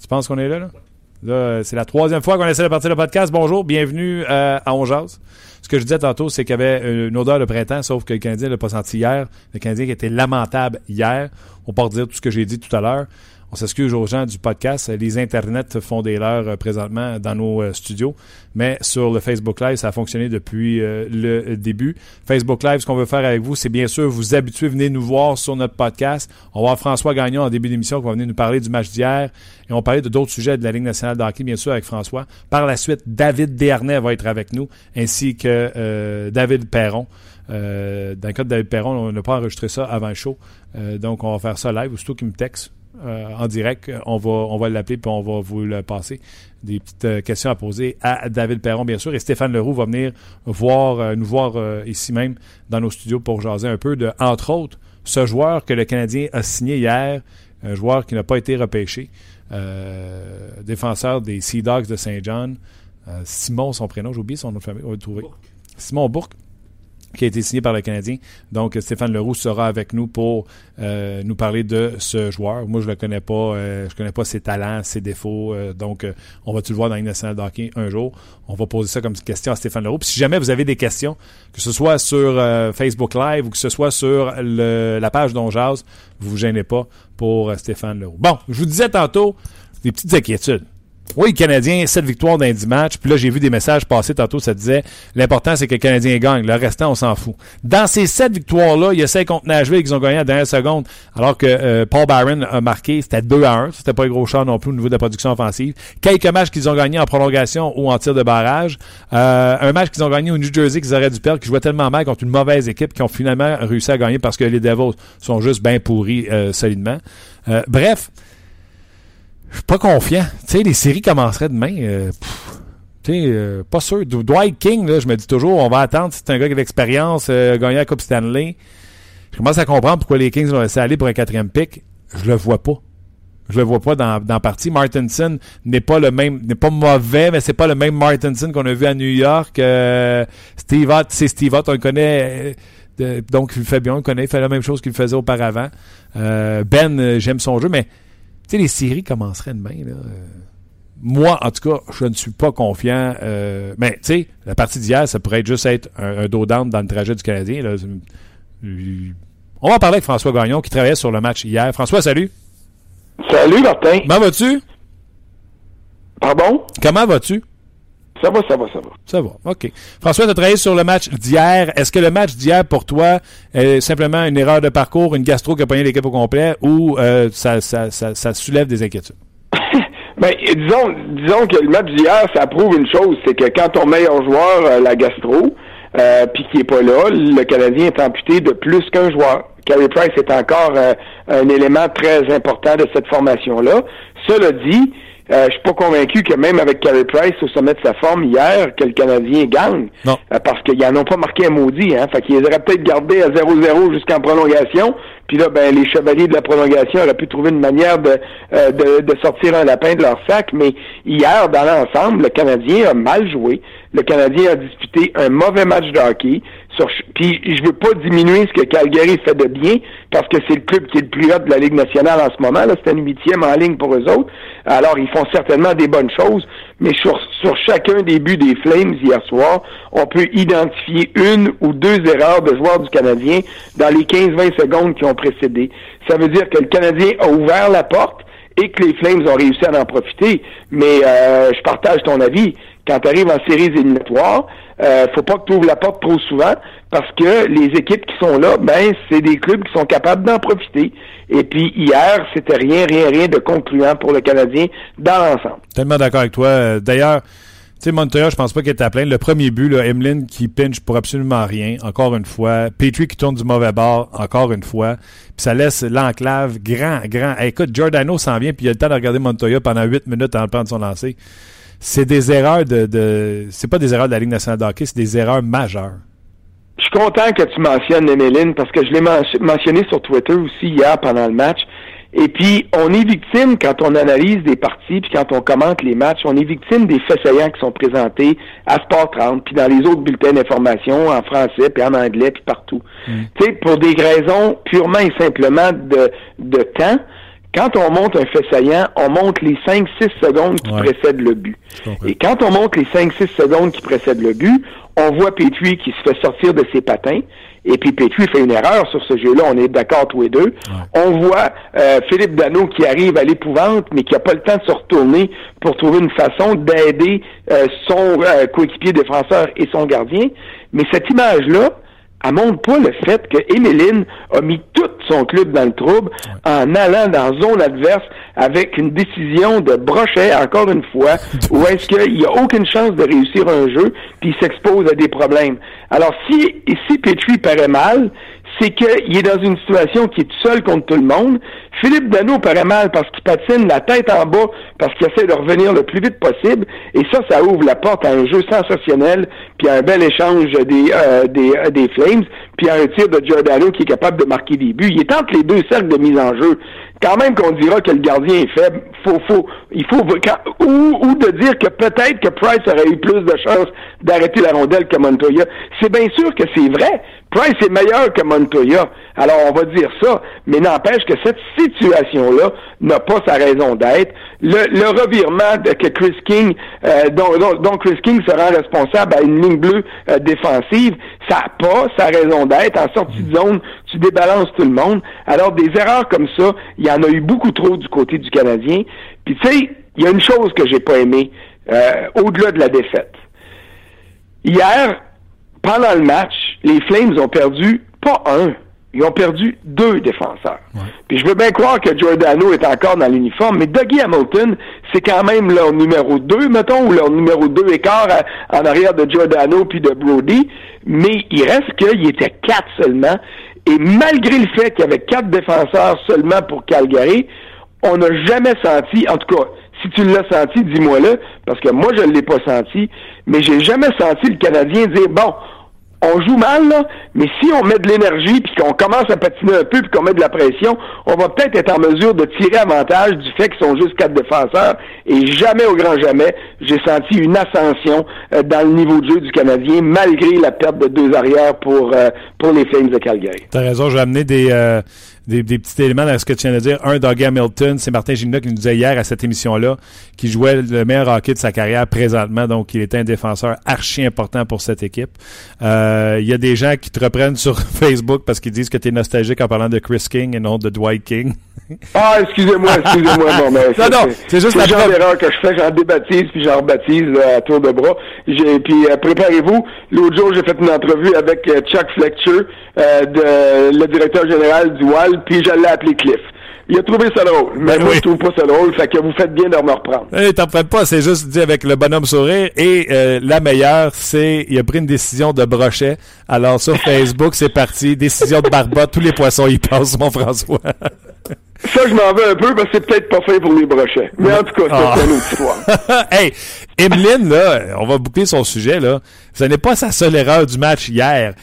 Tu penses qu'on est là, là? Là, c'est la troisième fois qu'on essaie de partir le podcast. Bonjour, bienvenue euh, à Jase. Ce que je disais tantôt, c'est qu'il y avait une odeur de printemps, sauf que le Canadien ne l'a pas senti hier. Le Canadien qui était lamentable hier. On peut dire tout ce que j'ai dit tout à l'heure. On s'excuse aux gens du podcast. Les internets font des leurs euh, présentement dans nos euh, studios, mais sur le Facebook Live, ça a fonctionné depuis euh, le début. Facebook Live, ce qu'on veut faire avec vous, c'est bien sûr vous habituer, venez nous voir sur notre podcast. On va avoir François Gagnon en début d'émission qui va venir nous parler du match d'hier et on va parler de d'autres sujets de la Ligue nationale de bien sûr, avec François. Par la suite, David Dernay va être avec nous, ainsi que David Perron. dans le cas de David Perron, on n'a pas enregistré ça avant le show. donc, on va faire ça live. Aussitôt qu'il me texte, euh, en direct. On va, on va l'appeler puis on va vous le passer. Des petites euh, questions à poser à David Perron, bien sûr. Et Stéphane Leroux va venir voir, euh, nous voir ici même dans nos studios pour jaser un peu de, entre autres, ce joueur que le Canadien a signé hier, un joueur qui n'a pas été repêché, défenseur des Sea Dogs de Saint John. Simon, son prénom, j'ai oublié son nom de famille, on va le trouver. Simon Bourque qui a été signé par le Canadien. Donc, Stéphane Leroux sera avec nous pour euh, nous parler de ce joueur. Moi, je le connais pas. Euh, je connais pas ses talents, ses défauts. Euh, donc, on va-tu le voir dans une de un jour? On va poser ça comme question à Stéphane Leroux. Puis si jamais vous avez des questions, que ce soit sur Facebook Live ou que ce soit sur la page d'Onjaz, vous vous gênez pas pour Stéphane Leroux. Bon, je vous disais tantôt des petites inquiétudes. Oui, le Canadien, 7 victoires dans 10 matchs. Puis là, j'ai vu des messages passer tantôt, ça disait l'important, c'est que le Canadien gagne. Le restant, on s'en fout. Dans ces 7 victoires-là, il y a 5 contre Nashville qu'ils ont gagné à dernière seconde, alors que euh, Paul Barron a marqué, c'était 2 à 1. C'était pas un gros char non plus au niveau de la production offensive. Quelques matchs qu'ils ont gagnés en prolongation ou en tir de barrage. Euh, un match qu'ils ont gagné au New Jersey qu'ils auraient dû perdre, qui jouait tellement mal contre une mauvaise équipe qu'ils ont finalement réussi à gagner parce que les Devils sont juste bien pourris euh, solidement. bref, je suis pas confiant. Tu sais, les séries commenceraient demain. Euh, tu sais, euh, pas sûr. Dwight King, je me dis toujours, on va attendre. C'est un gars qui a de l'expérience, euh, gagné la Coupe Stanley. Je commence à comprendre pourquoi les Kings l'ont laissé aller pour un quatrième pick. Je le vois pas. Je le vois pas dans, dans partie. Martinson n'est pas le même, n'est pas mauvais, mais c'est pas le même Martinson qu'on a vu à New York. Steve Ott, c'est Steve Ott, on le connaît. donc, il fait bien, on le connaît, il fait la même chose qu'il faisait auparavant. ben, j'aime son jeu, mais tu sais, les séries commenceraient demain. Là. Moi, en tout cas, je ne suis pas confiant. Euh, mais, tu sais, la partie d'hier, ça pourrait juste être un, dos dans le trajet du Canadien. Là. On va parler avec François Gagnon qui travaillait sur le match hier. François, salut. Salut, Martin. Comment vas-tu? Pardon? Comment vas-tu? Ça va, ça va, ça va. Ça va, OK. François, tu as travaillé sur le match d'hier. Est-ce que le match d'hier, pour toi, est simplement une erreur de parcours, une gastro qui a pogné l'équipe au complet, ou euh, ça, ça, ça, ça, soulève des inquiétudes? ben, disons, disons que le match d'hier, ça prouve une chose, c'est que quand ton meilleur joueur, euh, la gastro, euh, puis qui est pas là, le Canadien est amputé de plus qu'un joueur. Carey Price est encore euh, un élément très important de cette formation-là. Cela dit, euh, je suis pas convaincu que même avec Carey Price au sommet de sa forme hier, que le Canadien gagne. Non. Euh, parce qu'ils n'en ont pas marqué un maudit. Hein. Fait qu'ils auraient peut-être gardé à 0-0 jusqu'en prolongation. Puis là, ben, les chevaliers de la prolongation auraient pu trouver une manière de, euh, de, de, sortir un lapin de leur sac. Mais hier, dans l'ensemble, le Canadien a mal joué. Le Canadien a disputé un mauvais match de hockey. Puis je veux pas diminuer ce que Calgary fait de bien, parce que c'est le club qui est le plus haut de la Ligue nationale en ce moment. Là, c'est un huitième en ligne pour eux autres. Alors, ils font certainement des bonnes choses, mais sur, sur chacun des buts des Flames hier soir, on peut identifier une ou deux erreurs de joueurs du Canadien dans les 15-20 secondes qui ont précédé. Ça veut dire que le Canadien a ouvert la porte et que les Flames ont réussi à en profiter. Mais euh, je partage ton avis. Quand tu arrives en séries éliminatoires, euh, faut pas que tu ouvres la porte trop souvent parce que les équipes qui sont là, ben c'est des clubs qui sont capables d'en profiter. Et puis hier, c'était rien, rien, rien de concluant pour le Canadien dans l'ensemble. Tellement d'accord avec toi. Euh, d'ailleurs, tu sais, Montoya, je pense pas qu'il était à plein. Le premier but, là, Emeline qui pinche pour absolument rien, encore une fois. Petrie qui tourne du mauvais bord, encore une fois. Puis ça laisse l'enclave grand, grand. écoute, Giordano s'en vient, puis il a le temps de regarder Montoya pendant huit minutes en prendre son lancer. C'est des erreurs de, de c'est pas des erreurs de la Ligue nationale de hockey, c'est des erreurs majeures. Je suis content que tu mentionnes Emeline parce que je l'ai mentionné sur Twitter aussi hier pendant le match. Et puis, on est victime quand on analyse des parties, puis quand on commente les matchs, on est victime des faits saillants qui sont présentés à Sport 30, puis dans les autres bulletins d'information en français, puis en anglais, puis partout. Mm. Tu sais, pour des raisons purement et simplement de, de temps, quand on monte un fait saillant, on monte les 5-6 secondes qui précèdent le but. Et quand on monte les 5-6 secondes qui précèdent le but, on voit Petrie qui se fait sortir de ses patins. Et puis Petrie fait une erreur sur ce jeu-là, on est d'accord tous les deux. On voit euh, Philippe Dano qui arrive à l'épouvante, mais qui n'a pas le temps de se retourner pour trouver une façon d'aider euh, son euh, coéquipier défenseur et son gardien. Mais cette image-là, elle montre pas le fait que Emeline a mis tout son club dans le trouble en allant dans zone adverse avec une décision de brochet, encore une fois, où est-ce qu'il n'y a aucune chance de réussir un jeu, puis il s'expose à des problèmes. Alors, si, si Petrie paraît mal, c'est qu'il est dans une situation qui est seul contre tout le monde. Philippe Dano paraît mal parce qu'il patine la tête en bas, parce qu'il essaie de revenir le plus vite possible. Et ça, ça ouvre la porte à un jeu sensationnel, puis à un bel échange des, euh, des, euh, des Flames, puis à un tir de Giordano qui est capable de marquer des buts. Il est entre les deux cercles de mise en jeu quand même qu'on dira que le gardien est faible, faut, faut, il faut, ou, ou de dire que peut-être que Price aurait eu plus de chances d'arrêter la rondelle que Montoya. C'est bien sûr que c'est vrai. Price est meilleur que Montoya. Alors, on va dire ça, mais n'empêche que cette situation-là n'a pas sa raison d'être. Le, revirement de, que Chris King, euh, dont, Chris King sera responsable à une ligne bleue euh, défensive, ça n'a pas sa raison d'être. En sortie de zone, tu débalances tout le monde. Alors, des erreurs comme ça, il y en a eu beaucoup trop du côté du Canadien. Puis, tu sais, il y a une chose que j'ai pas aimée, euh, au-delà de la défaite. Hier, pendant le match, les Flames ont perdu pas un, ils ont perdu deux défenseurs. Puis je veux bien croire que Giordano est encore dans l'uniforme, mais Dougie Hamilton, c'est quand même leur numéro deux, mettons, ou leur numéro deux écart en arrière de Giordano puis de Brody. Mais il reste qu'il était quatre seulement. Et malgré le fait qu'il y avait quatre défenseurs seulement pour Calgary, on n'a jamais senti, en tout cas, si tu l'as senti, dis-moi-le, parce que moi, je ne l'ai pas senti, mais j'ai jamais senti le Canadien dire, bon, on joue mal, mais si on met de l'énergie, puis qu'on commence à patiner un peu, puis qu'on met de la pression, on va peut-être être en mesure de tirer avantage du fait qu'ils sont juste quatre défenseurs. Et jamais, au grand jamais, j'ai senti une ascension euh, dans le niveau de jeu du Canadien, malgré la perte de deux arrières pour, euh, pour les Flames de Calgary. T'as raison, je vais amener des... Euh, des, petits éléments dans ce que tu viens de dire. Un, Doug Hamilton, c'est Martin Gina qui nous disait hier à cette émission-là qu'il jouait le meilleur hockey de sa carrière présentement, donc il était un défenseur archi important pour cette équipe. Euh, il y a des gens qui te reprennent sur Facebook parce qu'ils disent que tu es nostalgique en parlant de Chris King et non de Dwight King. Ah, excusez-moi, excusez-moi. Non, mais non, non, c'est juste la genre d'erreur que je fais, j'en débaptise puis j'en rebaptise à tour de bras. J'ai, puis euh, préparez-vous. L'autre jour, j'ai fait une entrevue avec euh, Chuck Fletcher, de, le directeur général du WAL puis je l'ai appelé Cliff. Il a trouvé ça drôle. Mais ben moi, je trouve pas ça drôle. Fait que vous faites bien de me reprendre. Hey, T'en prends pas. C'est juste dit avec le bonhomme sourire. Et euh, la meilleure, c'est il a pris une décision de brochet. Alors sur Facebook, c'est parti. Décision de Barba. Tous les poissons y passent, mon François. ça, je m'en veux un peu parce que c'est peut-être pas fait pour les brochets. Mais en tout cas, c'est ah. une autre histoire. hey, Emeline, là, on va boucler son sujet, là. Ce n'est pas sa seule erreur du match hier.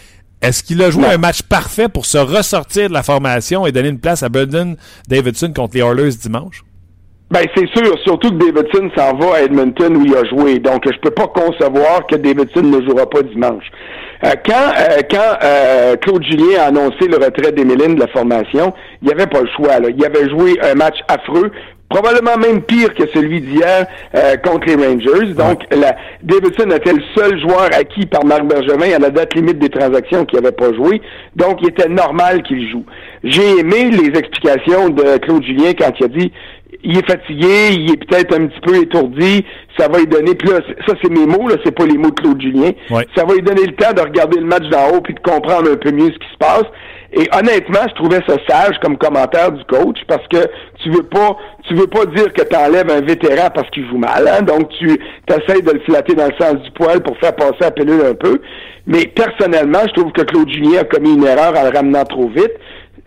Est-ce qu'il a joué un match parfait pour se ressortir de la formation et donner une place à Burden Davidson contre les Oilers dimanche? Ben c'est sûr, surtout que Davidson s'en va à Edmonton où il a joué. Donc je peux pas concevoir que Davidson ne jouera pas dimanche. Euh, quand euh, quand euh, Claude Julien a annoncé le retrait d'Emeline de la formation, il n'y avait pas le choix. Là. Il avait joué un match affreux probablement même pire que celui d'hier euh, contre les Rangers. Donc, la, Davidson était le seul joueur acquis par Marc Bergevin à la date limite des transactions qui n'avait pas joué. Donc, il était normal qu'il joue. J'ai aimé les explications de Claude Julien quand il a dit il est fatigué, il est peut-être un petit peu étourdi, ça va lui donner, puis là, ça c'est mes mots, là, c'est pas les mots de Claude Julien, ça va lui donner le temps de regarder le match d'en haut puis de comprendre un peu mieux ce qui se passe. Et honnêtement, je trouvais ça sage comme commentaire du coach parce que tu veux pas, tu veux pas dire que tu enlèves un vétéran parce qu'il joue mal. Hein? Donc tu essaies de le flatter dans le sens du poil pour faire passer la pilule un peu. Mais personnellement, je trouve que Claude Julien a commis une erreur en le ramenant trop vite.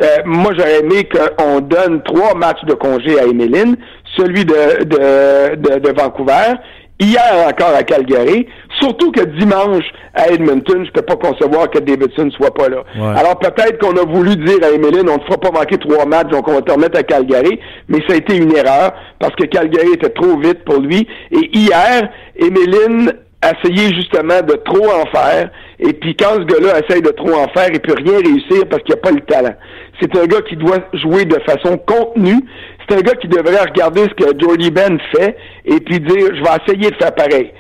Euh, moi, j'aurais aimé qu'on donne trois matchs de congé à Emeline, celui de, de, de, de Vancouver hier encore à Calgary, surtout que dimanche à Edmonton, je peux pas concevoir que Davidson soit pas là. Alors peut-être qu'on a voulu dire à Emeline, on ne fera pas manquer trois matchs, donc on va te remettre à Calgary, mais ça a été une erreur parce que Calgary était trop vite pour lui. Et hier, Emeline a essayé justement de trop en faire, et puis quand ce gars-là essaye de trop en faire, il peut rien réussir parce qu'il n'a pas le talent. C'est un gars qui doit jouer de façon contenue, c'est un gars qui devrait regarder ce que Jordy Ben fait et puis dire, je vais essayer de faire pareil.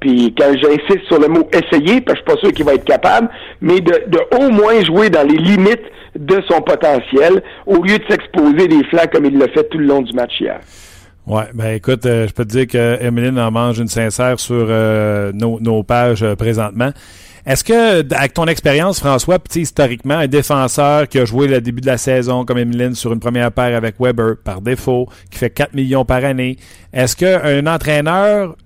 Puis quand j'insiste sur le mot essayer, parce que je suis pas sûr qu'il va être capable, mais de, au moins jouer dans les limites de son potentiel, au lieu de s'exposer des flancs comme il l'a fait tout le long du match hier. Ouais, ben écoute, euh, je peux te dire que Emeline en mange une sincère sur euh, nos, pages euh, présentement. Est-ce que, avec ton expérience, François, historiquement, un défenseur qui a joué le début de la saison comme Emeline sur une première paire avec Weber par défaut, qui fait 4 millions par année, est-ce qu'un entraîneur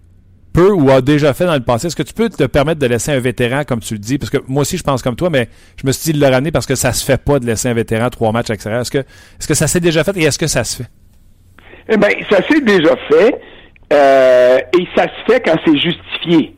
peut ou a déjà fait dans le passé. Est-ce que tu peux te permettre de laisser un vétéran, comme tu le dis? Parce que moi aussi, je pense comme toi, mais je me suis dit de le ramener parce que ça se fait pas de laisser un vétéran trois matchs extérieurs. Est-ce que, est-ce que ça s'est déjà fait et est-ce que ça se fait? Eh bien, ça s'est déjà fait euh, et ça se fait quand c'est justifié.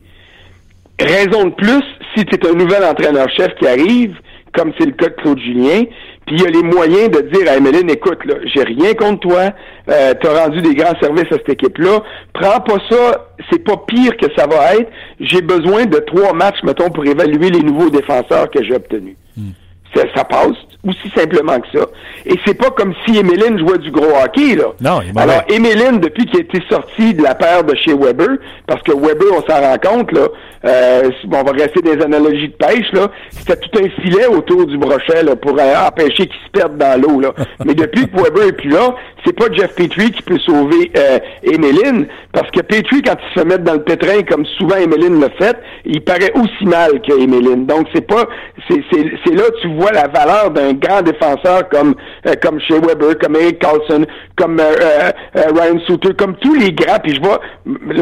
Raison de plus, si tu es un nouvel entraîneur-chef qui arrive, comme c'est le cas de Claude Julien, puis il y a les moyens de dire à Emeline, écoute, là, j'ai rien contre toi, euh, tu as rendu des grands services à cette équipe-là, prends pas ça, c'est pas pire que ça va être, j'ai besoin de trois matchs, mettons, pour évaluer les nouveaux défenseurs que j'ai obtenus. Hmm. Ça, passe aussi simplement que ça. Et c'est pas comme si Emeline jouait du gros hockey, là. Non, il Alors, Emeline, depuis qu'il a été sorti de la paire de chez Weber, parce que Weber, on s'en rend compte, là, euh, on va rester des analogies de pêche, là, c'était tout un filet autour du brochet, là, pour euh, empêcher qu'il se perde dans l'eau, là. Mais depuis que Weber est plus là, c'est pas Jeff Petrie qui peut sauver euh, Emeline, parce que Petrie, quand il se met dans le pétrin, comme souvent Emeline l'a fait, il paraît aussi mal que Emeline. Donc, c'est pas, c'est, c'est, c'est là tu vois la valeur d'un grand défenseur comme, euh, comme chez Weber, comme Eric Carlson, comme euh, Ryan Suter, comme tous les grands, puis je vois,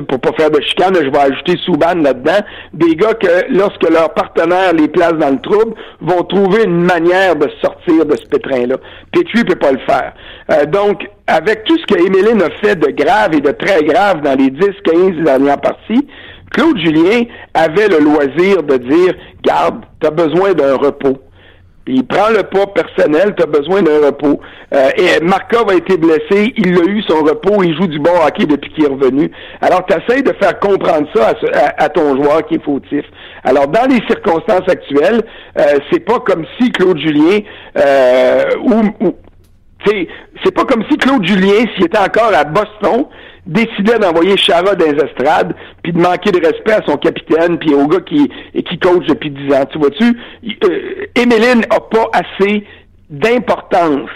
pour pas faire de chicane, je vais ajouter Souban là-dedans, des gars que, lorsque leur partenaire les place dans le trouble, vont trouver une manière de sortir de ce pétrin-là. Petrie peut pas le faire. donc, avec tout ce que Emeline a fait de grave et de très grave dans les 10-15 dernières parties, Claude Julien avait le loisir de dire, garde, tu as besoin d'un repos. Il prend le pas personnel, tu as besoin d'un repos. Euh, et Markov a été blessé, il a eu son repos, il joue du bon hockey depuis qu'il est revenu. Alors, tu essaies de faire comprendre ça à, ton joueur qui est fautif. Alors, dans les circonstances actuelles, euh, c'est pas comme si Claude Julien euh, ou, c'est pas comme si Claude Julien, s'il était encore à Boston, décidait d'envoyer Chara dans les estrades, puis de manquer de respect à son capitaine, puis au gars qui, qui coach depuis dix ans. Tu vois-tu? Euh, n'a pas assez d'importance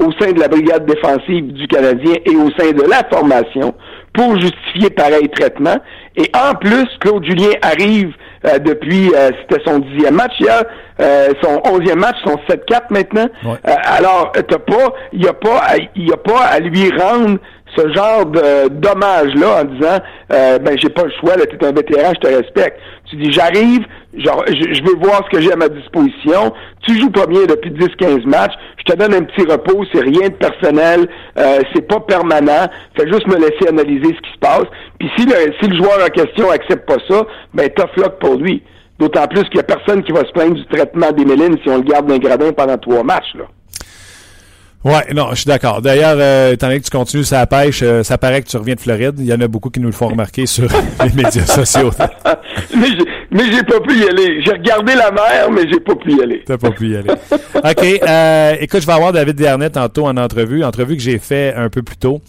au sein de la brigade défensive du Canadien et au sein de la formation pour justifier pareil traitement. Et en plus, Claude Julien arrive euh, depuis, euh, c'était son dixième match hier, euh, son onzième match, son 7-4 maintenant. alors, t'as pas, il y a pas, y a pas à lui rendre ce genre de dommage-là en disant euh, ben j'ai pas le choix, tu es un vétéran, je te respecte. Tu dis j'arrive, genre je, veux voir ce que j'ai à ma disposition. Tu joues pas bien depuis 10-15 matchs, je te donne un petit repos, c'est rien de personnel, euh, c'est pas permanent. Fais juste me laisser analyser ce qui se passe. Puis si le, si le joueur en question accepte pas ça, ben tough luck pour lui. D'autant plus qu'il y a personne qui va se plaindre du traitement des mélines si on le garde d'un gradin pendant trois matchs. Là. Ouais, non, je suis d'accord. D'ailleurs, euh, étant donné que tu continues sa pêche, euh, ça paraît que tu reviens de Floride. Il y en a beaucoup qui nous le font remarquer sur les médias sociaux. mais j'ai pas pu y aller. J'ai regardé la mer, mais j'ai pas pu y aller. T'as pas pu y aller. OK. Euh, écoute, je vais avoir David Dernet tantôt en entrevue, entrevue que j'ai fait un peu plus tôt.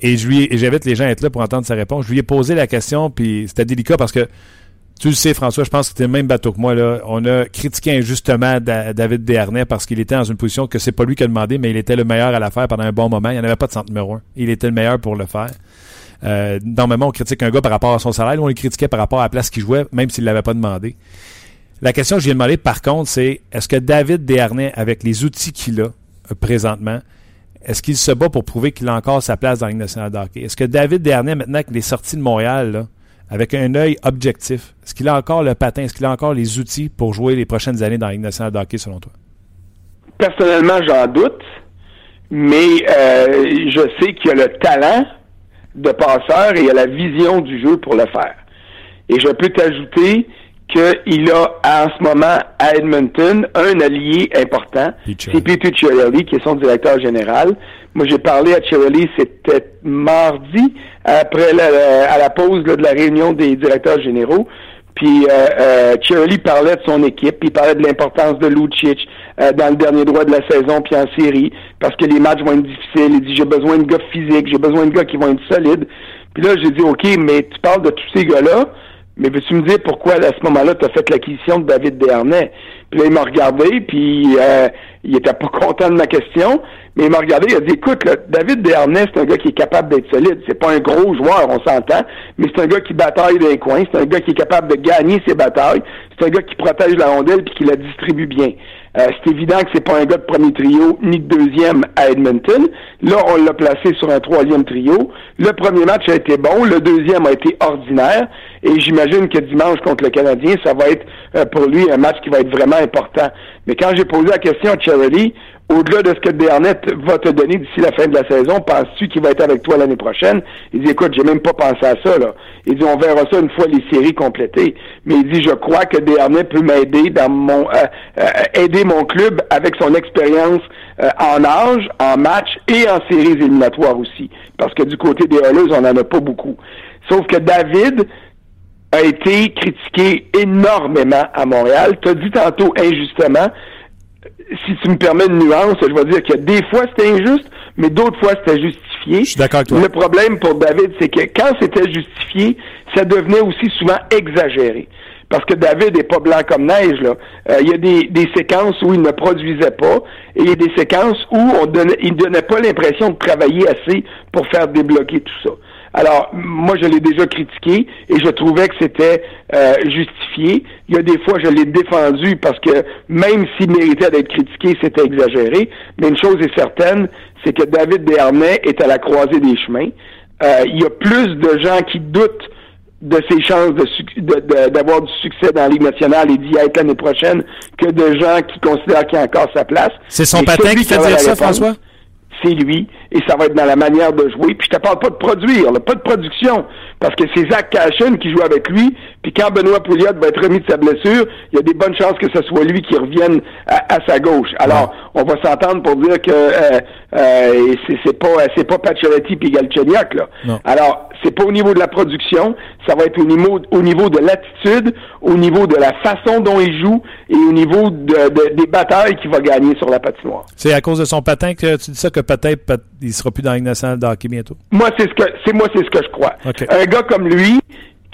Et je lui, j'invite les gens à être là pour entendre sa réponse. Je lui ai posé la question, puis c'était délicat parce que tu le sais, François, je pense que tu le même bateau que moi. Là. On a critiqué injustement David Desharnais parce qu'il était dans une position que c'est pas lui qui a demandé, mais il était le meilleur à la faire pendant un bon moment. Il n'y en avait pas de centre numéro un. Il était le meilleur pour le faire. Euh, normalement, on critique un gars par rapport à son salaire. on le critiquait par rapport à la place qu'il jouait, même s'il ne l'avait pas demandé. La question que je lui ai demandé, par contre, c'est est-ce que David Desharnais, avec les outils qu'il a euh, présentement, est-ce qu'il se bat pour prouver qu'il a encore sa place dans la Ligue nationale de Est-ce que David Desharnais, maintenant qu'il est sorti de Montréal, avec un œil objectif, est-ce qu'il a encore le patin, est-ce qu'il a encore les outils pour jouer les prochaines années dans la Ligue nationale de hockey, selon toi? Personnellement, j'en doute, mais euh, je sais qu'il a le talent de passeur et il a la vision du jeu pour le faire. Et je peux t'ajouter qu'il a en ce moment à Edmonton un allié important, c'est Peter Chiarelli, qui est son directeur général. Moi, j'ai parlé à Chiarelli, c'était mardi, après la, à la pause de la réunion des directeurs généraux. Puis euh, euh, parlait de son équipe, il parlait de l'importance de Lucic euh, dans le dernier droit de la saison, puis en série, parce que les matchs vont être difficiles. Il dit j'ai besoin de gars physiques, j'ai besoin de gars qui vont être solides. Puis là, j'ai dit OK, mais tu parles de tous ces gars-là, mais veux-tu me dire pourquoi à ce moment-là, tu as fait l'acquisition de David Dernay? Puis là, il m'a regardé, puis euh, il était pas content de ma question, mais il m'a regardé, il a dit, écoute, David Dernay, c'est un gars qui est capable d'être solide. C'est pas un gros joueur, on s'entend, mais c'est un gars qui bataille dans les coins, c'est un gars qui est capable de gagner ses batailles, c'est un gars qui protège la rondelle puis qui la distribue bien. Euh, c'est évident que c'est pas un gars de premier trio ni de deuxième à Edmonton. Là, on l'a placé sur un troisième trio. Le premier match a été bon, le deuxième a été ordinaire, et j'imagine que dimanche contre le Canadien, ça va être euh, pour lui un match qui va être vraiment important. Mais quand j'ai posé la question à Charity, au-delà de ce que Dernet va te donner d'ici la fin de la saison, penses-tu qu'il va être avec toi l'année prochaine? Il dit, écoute, j'ai même pas pensé à ça, là. Il dit, on verra ça une fois les séries complétées. Mais il dit, je crois que Dernet peut m'aider dans mon, euh, euh, aider mon club avec son expérience euh, en âge, en match et en séries éliminatoires aussi. Parce que du côté des Oilers, on n'en a pas beaucoup. Sauf que David, a été critiqué énormément à Montréal. Tu as dit tantôt injustement, si tu me permets une nuance, je vais dire que des fois c'était injuste, mais d'autres fois c'était justifié. Je suis d'accord avec toi. Le problème pour David, c'est que quand c'était justifié, ça devenait aussi souvent exagéré. Parce que David est pas blanc comme neige, là. Euh, il y a des, des, séquences où il ne produisait pas, et il y a des séquences où on donnait, il donnait pas l'impression de travailler assez pour faire débloquer tout ça. Alors, moi, je l'ai déjà critiqué et je trouvais que c'était euh, justifié. Il y a des fois, je l'ai défendu parce que même s'il méritait d'être critiqué, c'était exagéré. Mais une chose est certaine, c'est que David Desharnais est à la croisée des chemins. Euh, il y a plus de gens qui doutent de ses chances d'avoir de, du succès dans la Ligue nationale et d'y être l'année prochaine que de gens qui considèrent qu'il a encore sa place. C'est son patin qui fait dire ça, François? c'est lui, et ça va être dans la manière de jouer. Puis je te parle pas de produire, pas de production, parce que c'est Zach Cashin qui joue avec lui, puis quand Benoît Pouliot va être remis de sa blessure, il y a des bonnes chances que ce soit lui qui revienne à, sa gauche. Alors, on va s'entendre pour dire que euh, euh, c'est pas c'est pas Pacioretty puis Galchenyuk, là. Alors, c'est pas au niveau de la production, ça va être au niveau au niveau de l'attitude, au niveau de la façon dont il joue et au niveau de, des batailles qu'il va gagner sur la patinoire. C'est à cause de son patin que tu dis ça que peut-être il sera plus dans la nationale de hockey bientôt. Moi, c'est ce que c'est moi c'est ce que je crois. Un gars comme lui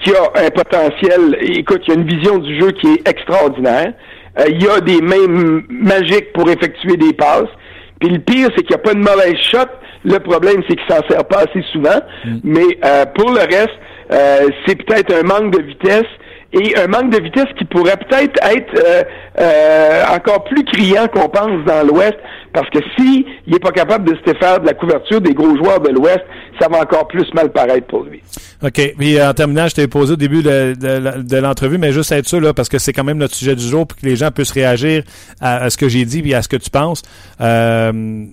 qui a un potentiel, écoute, il a une vision du jeu qui est extraordinaire. Euh, il a des mains magiques pour effectuer des passes. Puis le pire, c'est qu'il n'y a pas de mauvaise shot. Le problème, c'est qu'il s'en sert pas assez souvent. Mm. Mais euh, pour le reste, euh, c'est peut-être un manque de vitesse et un manque de vitesse qui pourrait peut-être être, euh, euh, encore plus criant qu'on pense dans l'Ouest, parce que si il est pas capable de se faire de la couverture des gros joueurs de l'Ouest, ça va encore plus mal paraître pour lui. OK. Puis en terminant, je t'ai posé au début de, l'entrevue, mais juste être sûr, là, parce que c'est quand même notre sujet du jour, pour que les gens puissent réagir à, ce que j'ai dit et à ce que tu penses. Euh,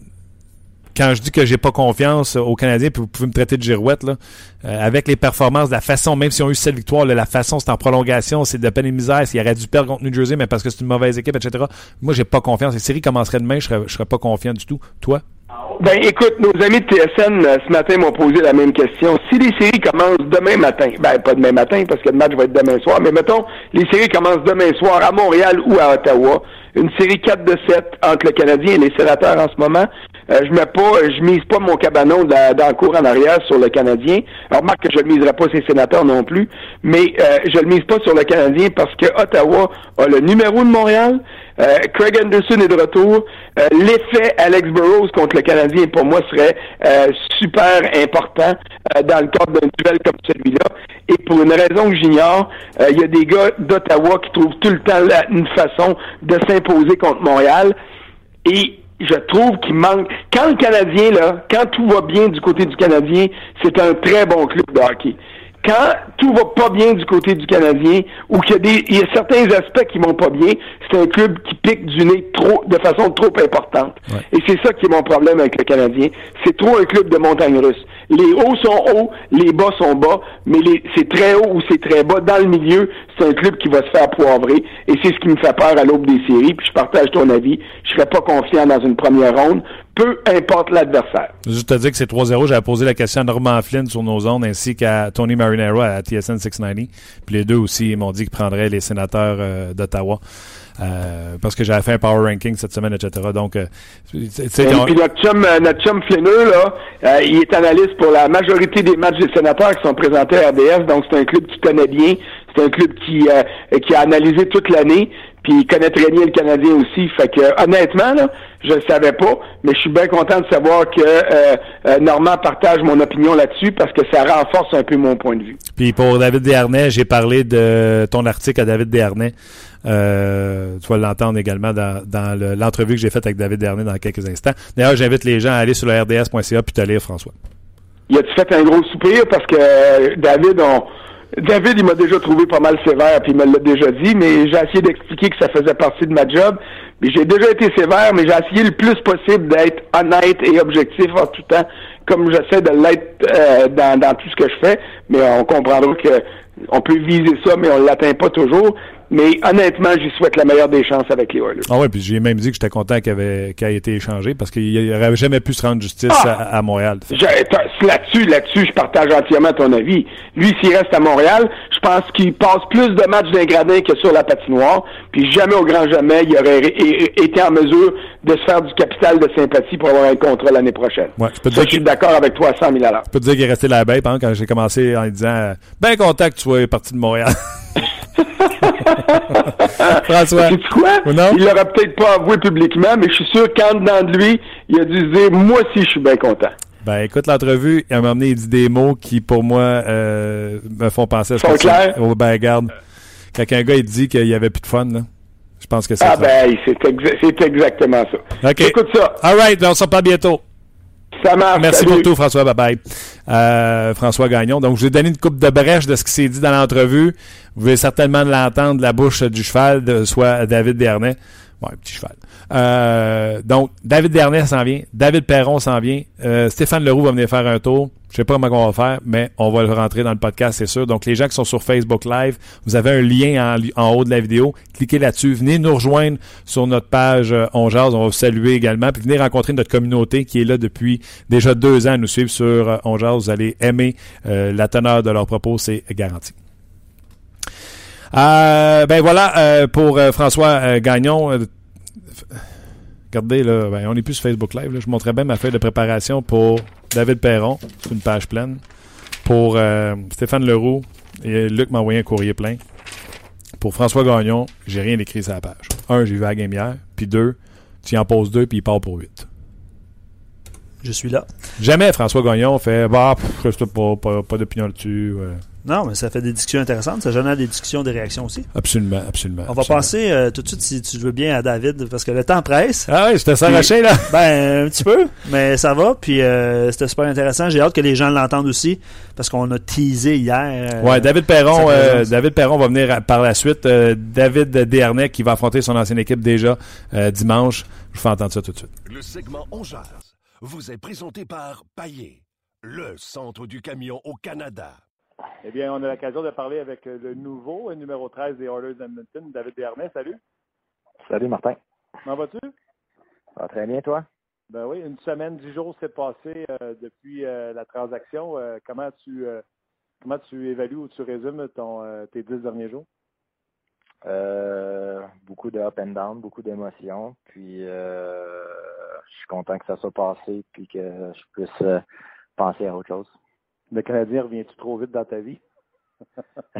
quand je dis que j'ai pas confiance aux Canadiens, puis vous pouvez me traiter de girouette, là, euh, avec les performances, la façon, même si on a eu cette victoire, la façon, c'est en prolongation, c'est de peine et misère, s'il aurait dû perdre contre New Jersey, mais parce que c'est une mauvaise équipe, etc. Moi, j'ai pas confiance. Les séries commenceraient demain, je serais, je serais pas confiant du tout. Toi? Ben, écoute, nos amis de TSN, euh, ce matin, m'ont posé la même question. Si les séries commencent demain matin, ben, pas demain matin, parce que le match va être demain soir, mais mettons, les séries commencent demain soir à Montréal ou à Ottawa, une série 4 de 7 entre le Canadien et les sénateurs en ce moment, euh, je mets pas, je mise pas mon cabanon dans, le cours en arrière sur le Canadien. Alors, remarque que je ne miserai pas ces sénateurs non plus, mais euh, je ne mise pas sur le Canadien parce que Ottawa a le numéro de Montréal. Euh, Craig Anderson est de retour. L'effet Alex Burrows contre le Canadien, pour moi, serait super important dans le cadre d'un duel comme celui-là. Et pour une raison que j'ignore, il y a des gars d'Ottawa qui trouvent tout le temps une façon de s'imposer contre Montréal. Et je trouve qu'il manque. Quand le Canadien, là, quand tout va bien du côté du Canadien, c'est un très bon club de hockey. Quand tout va pas bien du côté du Canadien, ou qu'il y a des, il y a certains aspects qui vont pas bien, c'est un club qui pique du nez trop, de façon trop importante. Et c'est ça qui est mon problème avec le Canadien. C'est trop un club de montagne russe. Les hauts sont hauts, les bas sont bas, mais c'est très haut ou c'est très bas. Dans le milieu, c'est un club qui va se faire poivrer. Et c'est ce qui me fait peur à l'aube des séries. Puis je partage ton avis. Je serais pas confiant dans une première ronde, peu importe l'adversaire. Juste te dire que c'est 3-0. J'avais posé la question à Norman Flynn sur nos ondes ainsi qu'à Tony Marinero à TSN 690. Puis les deux aussi m'ont dit qu'ils prendraient les sénateurs euh, d'Ottawa. Euh, parce que j'avais fait un power ranking cette semaine, etc. Donc, euh, c'est notre chum, euh, notre chum là, il est analyste pour la majorité des matchs des sénateurs qui sont présentés à RDS. Donc, c'est un club qui connaît bien. C'est un club qui, qui a analysé toute l'année. Puis il connaît très bien le Canadien aussi. Fait que honnêtement, là, je ne savais pas, mais je suis bien content de savoir que Normand partage mon opinion là-dessus parce que ça renforce un peu mon point de vue. Puis pour David Desharnais, j'ai parlé de ton article à David Desharnais euh, tu vas l'entendre également dans, dans l'entrevue que j'ai faite avec David Dernier dans quelques instants. D'ailleurs, j'invite les gens à aller sur le rds.ca puis te lire, François. Il a-tu fait un gros soupir? Parce que David, on, David, il m'a déjà trouvé pas mal sévère, puis il me l'a déjà dit, mais j'ai essayé d'expliquer que ça faisait partie de ma job. Mais j'ai déjà été sévère, mais j'ai essayé le plus possible d'être honnête et objectif en tout temps, comme j'essaie de l'être euh, dans, dans tout ce que je fais. Mais on comprendra que on peut viser ça, mais on l'atteint pas toujours. Mais honnêtement, j'y souhaite la meilleure des chances avec les Oilers. Ah oui, puis j'ai même dit que j'étais content qu'il ait été échangé parce qu'il n'aurait jamais pu se rendre justice ah! à, Montréal. Là-dessus, là-dessus, je partage entièrement ton avis. Lui, s'il reste à Montréal, je pense qu'il passe plus de matchs d'un gradin que sur la patinoire. Puis jamais au grand jamais, il aurait été en mesure de se faire du capital de sympathie pour avoir un contrat l'année prochaine. Ouais, je peux dire je suis d'accord avec toi à 100 000 Je peux te dire qu'il est resté la bête quand j'ai commencé en disant ben content que tu sois parti de Montréal. François. Tu quoi? Il l'aurait peut-être pas avoué publiquement, mais je suis sûr qu'en dedans de lui, il a dû dire Moi aussi, je suis bien content. Ben, écoute l'entrevue, il m'a amené, il dit des mots qui, pour moi, euh, me font penser à ce que clair? Oh, ben, garde. Quand un gars, il dit qu'il n'y avait plus de fun, là. Je pense que c'est Ah, ben, c'est exactement ça. Écoute ça. All right, ben, on se reparle bientôt. Ça marche. Merci pour tout, François. Bye bye. Euh, François Gagnon. Donc, je vous ai donné une coupe de brèche de ce qui s'est dit dans l'entrevue. Vous pouvez certainement l'entendre de la bouche du cheval, de, soit David Bernet. Ouais, petit cheval. Euh, donc, David Dernay s'en vient. David Perron s'en vient. Euh, Stéphane Leroux va venir faire un tour. Je sais pas comment on va faire, mais on va le rentrer dans le podcast, c'est sûr. Donc, les gens qui sont sur Facebook Live, vous avez un lien en, haut de la vidéo. Cliquez là-dessus. Venez nous rejoindre sur notre page euh, On va vous saluer également. Puis venez rencontrer notre communauté qui est là depuis déjà deux ans à nous suivre sur euh, On Vous allez aimer la teneur de leurs propos, c'est garanti. Euh, ben voilà euh, pour euh, François Gagnon. regardez, là, ben, on est plus sur Facebook Live. Je montrais bien ma feuille de préparation pour David Perron. C'est une page pleine. Pour Stéphane Leroux. Et Luc m'a envoyé un courrier plein. Pour François Gagnon, j'ai rien écrit sur la page. Un, j'ai vu la game hier. Puis deux, tu en poses deux, puis il part pour huit. Je suis là. Jamais François Gagnon fait Bah, pas, pas, pas d'opinion là-dessus. Non, mais ça fait des discussions intéressantes. Ça génère des discussions, des réactions aussi. Absolument, absolument. On va passer euh, tout de suite, si tu veux bien, à David, parce que le temps presse. Ah oui, je te s'arracher, là. Ben, un petit peu, mais ça va. Puis euh, c'était super intéressant. J'ai hâte que les gens l'entendent aussi, parce qu'on a teasé hier. Euh, ouais, David Perron, David Perron va venir par la suite. David Desharnais qui va affronter son ancienne équipe déjà dimanche. Je vous fais entendre ça tout de suite. Le segment On vous est présenté par Paillé, le centre du camion au Canada. Eh bien, on a l'occasion de parler avec euh, le nouveau euh, numéro 13 des Oilers d'Edmonton, David Bernet. Salut. Salut, Martin. Comment vas-tu? va très bien, toi? Ben oui, une semaine, dix jours s'est passé euh, depuis la transaction. comment tu comment tu évalues ou tu résumes ton, tes dix derniers jours? beaucoup de up and down, beaucoup d'émotions. Puis je suis content que ça soit passé puis que je puisse penser à autre chose. Le Canadien revient-tu trop vite dans ta vie?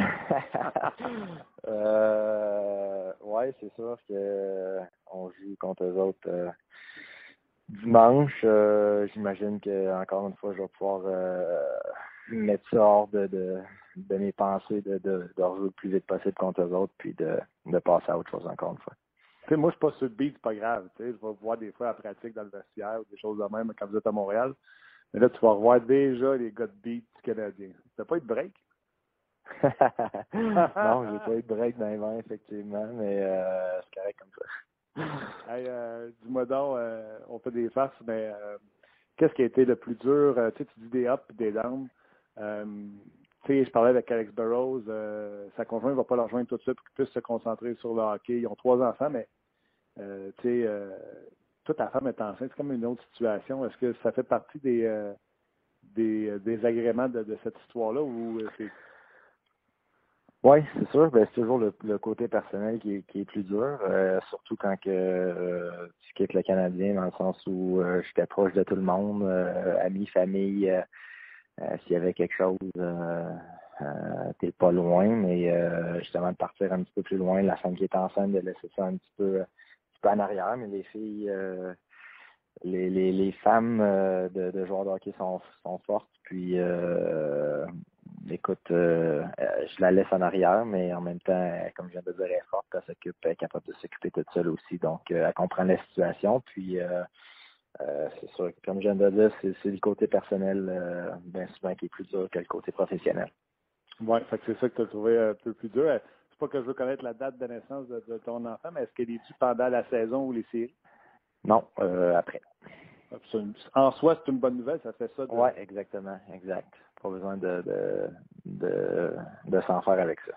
euh, ouais, c'est sûr que on joue contre eux autres euh, dimanche. Euh, j'imagine que encore une fois, je vais pouvoir euh, mettre ça hors de, de, de mes pensées de, de, de rejouer le plus vite possible contre eux autres, puis de, de passer à autre chose encore une fois. sais, moi, je suis pas sur le beat, c'est pas grave. Je vais voir des fois la pratique dans le vestiaire ou des choses de même quand vous êtes à Montréal. Mais là, tu vas revoir déjà les gars de beat du Canadien. T'as pas eu de break? non, j'ai pas eu de break dans les vents, effectivement, mais euh, c'est correct comme ça. hey, euh, dis-moi donc, euh, on fait des farces, mais euh, qu'est-ce qui a été le plus dur? tu sais, tu dis des ups et des downs. tu sais, je parlais avec Alex Burrows, sa conjointe ne va pas la rejoindre tout de suite pour qu'il puisse se concentrer sur le hockey. Ils ont trois enfants, mais tu sais, toute ta femme est enceinte, c'est comme une autre situation. Est-ce que ça fait partie des, des, des agréments de, cette histoire-là ou c'est oui, c'est sûr. Ben, c'est toujours le, côté personnel qui est, plus dur, euh, surtout quand que euh, tu quittes le Canadien, dans le sens où euh, j'étais proche de tout le monde, amis, famille. S'il y avait quelque chose, t'es pas loin, mais justement de partir un petit peu plus loin, la femme qui est enceinte, de laisser ça un petit peu, en arrière, mais les filles les, les, les femmes de, de joueurs de hockey sont, fortes. Puis écoute, euh, euh, je la laisse en arrière, mais en même temps, comme je viens de dire, elle est forte, elle s'occupe, elle est capable de s'occuper toute seule aussi. Donc, euh, elle comprend la situation. Puis, c'est sûr, comme je viens de dire, c'est le côté personnel, bien souvent, qui est plus dur que le côté professionnel. Oui, c'est ça que tu as trouvé un peu plus dur. C'est pas que je veux connaître la date de naissance de, ton enfant, mais est-ce qu'elle est due pendant la saison ou les séries? Non, après. En soi, c'est une bonne nouvelle, ça fait ça. Oui, exactement, exact. Pas besoin de, de, de, de s'en faire avec ça.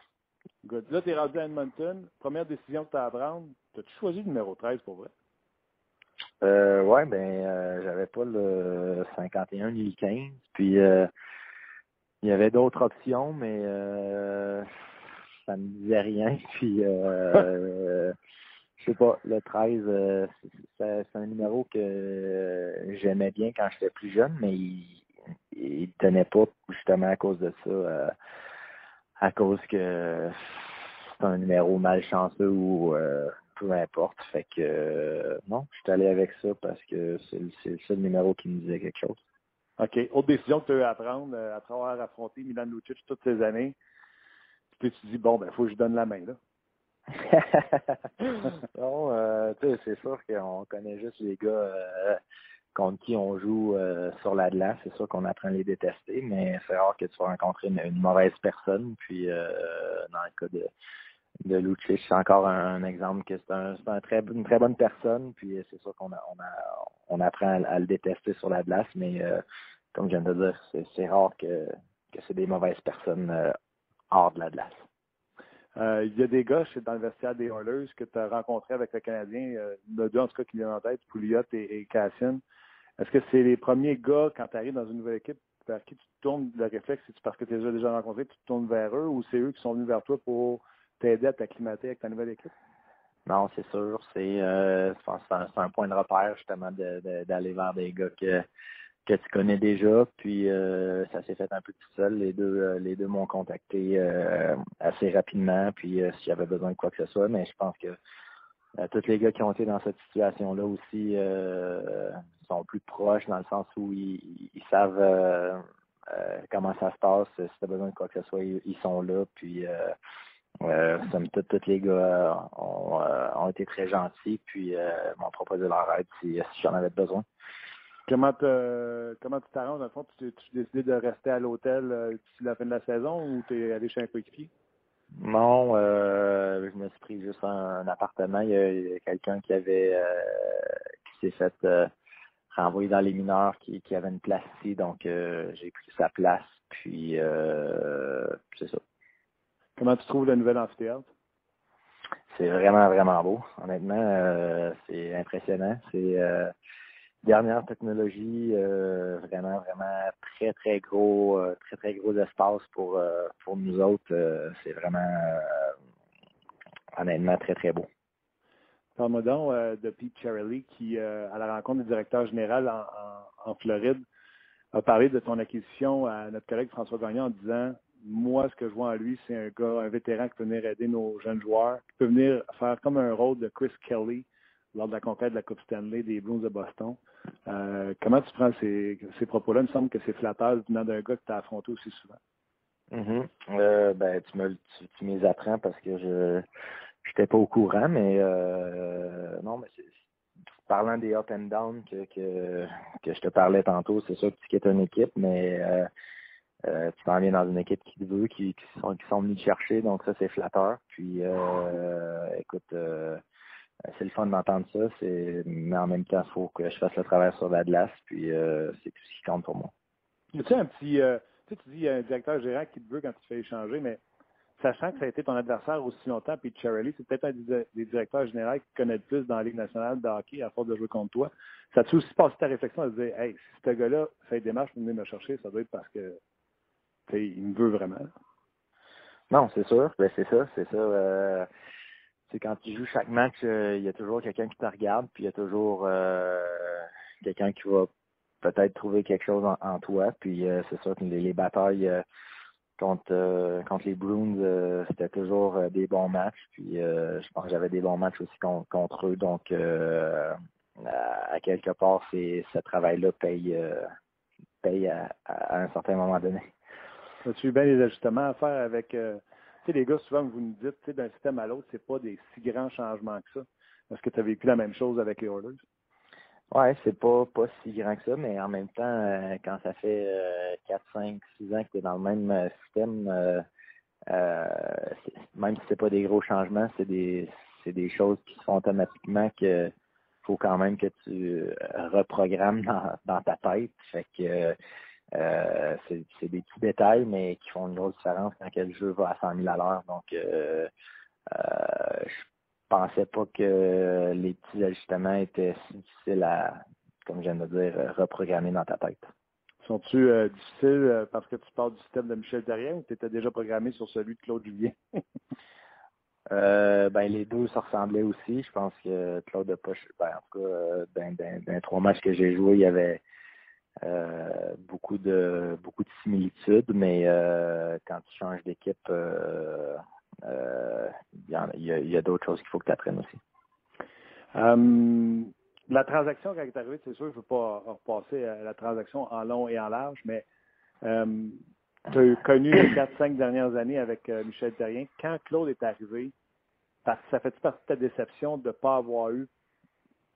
Good. Là, tu es rendu à Edmonton. Première décision que tu as à prendre. As-tu choisi le numéro 13 pour vrai? Euh, ouais, ben, euh, j'avais pas le 51 ni le 15. Puis, euh, il y avait d'autres options, mais euh, ça me disait rien. Puis, euh, je sais pas, le 13, c'est un numéro que j'aimais bien quand j'étais plus jeune, mais il, il tenait pas justement à cause de ça, euh, à cause que c'est un numéro malchanceux ou euh, peu importe. Fait que euh, non, je suis allé avec ça parce que c'est le seul numéro qui me disait quelque chose. OK. Autre décision que tu as eu à prendre après avoir affronté Milan Lucic toutes ces années. Puis tu te dis, bon, ben, faut que je donne la main, là. non, tu sais, c'est sûr qu'on connaît juste les gars contre qui on joue euh, sur la glace, c'est sûr qu'on apprend à les détester, mais c'est rare que tu vas rencontrer une, mauvaise personne. Puis euh, dans le cas de, de Lucic, c'est encore un, exemple que c'est un, un très, une très bonne personne. Puis c'est sûr qu'on a, on a, on apprend à, le détester sur la glace, mais euh, comme je viens de dire, c'est, rare que, que c'est des mauvaises personnes hors de la glace. Il y a des gars dans le vestiaire des Oilers que tu as rencontrés avec le Canadien, le deux en tout cas qui viennent en tête, Pouliot et, et Cassian. Est-ce que c'est les premiers gars, quand tu arrives dans une nouvelle équipe, vers qui tu te tournes, le réflexe, c'est parce que tu les as déjà rencontrés, tu te tournes vers eux ou c'est eux qui sont venus vers toi pour t'aider à t'acclimater avec ta nouvelle équipe? Non, c'est sûr. C'est euh, un, point de repère, justement, d'aller vers des gars que, que tu connais déjà. Puis euh, ça s'est fait un peu tout seul. Les deux euh, les deux m'ont contacté euh, assez rapidement. Puis s'il y avait besoin de quoi que ce soit, mais je pense que tous les gars qui ont été dans cette situation-là aussi sont plus proches dans le sens où ils, savent comment ça se passe. Si tu as besoin de quoi que ce soit, ils, sont là. Puis, euh, tous les gars ont, été très gentils. Puis, m'ont proposé leur aide si, j'en avais besoin. Comment, comment tu t'arranges? Dans le fond, tu, tu décidé de rester à l'hôtel d'ici la fin de la saison ou tu es allé chez un coéquipier? Non, je me suis pris juste un, appartement. Il y a, quelqu'un qui avait qui s'est fait envoyé dans les mineurs qui, qui avait une place ici, donc euh, j'ai pris sa place, puis euh, c'est ça. Comment tu trouves le nouvel amphithéâtre? C'est vraiment, vraiment beau. Honnêtement, euh, c'est impressionnant. C'est dernière technologie, vraiment, vraiment très, très gros, très, très gros espace pour, pour nous autres. c'est vraiment, honnêtement, très, très beau. Parle-moi donc euh, de Pete Charlie qui, euh, à la rencontre du directeur général en, Floride, a parlé de ton acquisition à notre collègue François Gagnon en disant Moi, ce que je vois en lui, c'est un gars, un vétéran qui peut venir aider nos jeunes joueurs, qui peut venir faire comme un rôle de Chris Kelly lors de la conquête de la Coupe Stanley des Blues de Boston. Euh, comment tu prends ces, propos-là? Il me semble que c'est flatteur venant d'un gars que tu as affronté aussi souvent. Mm ben, tu me tu, apprends parce que je j'étais pas au courant, mais euh, non, mais parlant des up and down que, que, je te parlais tantôt, c'est sûr que tu quittes une équipe, mais euh, euh, tu t'en viens dans une équipe qui te veut, qui, sont, qui sont venus te chercher, donc ça c'est flatteur. Puis écoute, c'est le fun d'entendre ça. C'est, mais en même temps, il faut que je fasse le travail sur la glace, puis c'est tout ce qui compte pour moi. Y a un petit, tu, sais, tu dis un directeur général qui te veut quand tu fais échanger, mais sachant que ça a été ton adversaire aussi longtemps, puis Charlie, c'est peut-être un des directeurs généraux qui connaît le plus dans la Ligue nationale de hockey à force de jouer contre toi. Ça t'a aussi passé ta réflexion à dire Hey, si ce gars-là fait des démarche pour venir me chercher, ça doit être parce que il me veut vraiment. Non, c'est sûr. Ben, c'est ça, c'est ça. Euh, c'est quand tu joues chaque match, euh, il y a toujours quelqu'un qui te regarde, puis il y a toujours euh, quelqu'un qui va peut-être trouver quelque chose en, toi. Puis c'est sûr que les batailles contre euh, contre les Bruins, euh, c'était toujours euh, des bons matchs. Puis je pense que j'avais des bons matchs aussi contre, eux. Donc à, quelque part, c'est ce travail-là paye paye à, un certain moment donné. As-tu eu bien des ajustements à faire avec sais, les gars, souvent vous nous dites, d'un système à l'autre, c'est pas des si grands changements que ça. Est-ce que tu as vécu la même chose avec les Oilers? Ouais, c'est pas pas si grand que ça, mais en même temps, euh, quand ça fait euh, 4, 5, 6 ans que tu es dans le même euh, système, euh, même si c'est pas des gros changements, c'est des c'est des choses qui se font automatiquement que faut quand même que tu reprogrammes dans, dans ta tête. Fait que euh, c'est des petits détails, mais qui font une grosse différence quand le jeu va à 100 000 à l'heure. Donc, euh, je pensais pas que les petits ajustements étaient si difficiles à, comme je viens de dire, reprogrammer dans ta tête. Sont-tu euh, difficiles euh, parce que tu parles du système de Michel Terrien ou tu étais déjà programmé sur celui de Claude Julien? euh, ben, les deux se ressemblaient aussi. Je pense que Claude Poche, ben, en tout cas, euh, dans, dans, trois matchs que j'ai joués, il y avait beaucoup de beaucoup de similitudes, mais quand tu changes d'équipe, euh, il y a, d'autres choses qu'il faut que tu apprennes aussi. Euh, la transaction, quand elle est arrivée, c'est sûr, je ne veux pas repasser la transaction en long et en large, mais euh, tu as connu les 4-5 dernières années avec Michel Terrien. Quand Claude est arrivé, ça fait partie de ta déception de ne pas avoir eu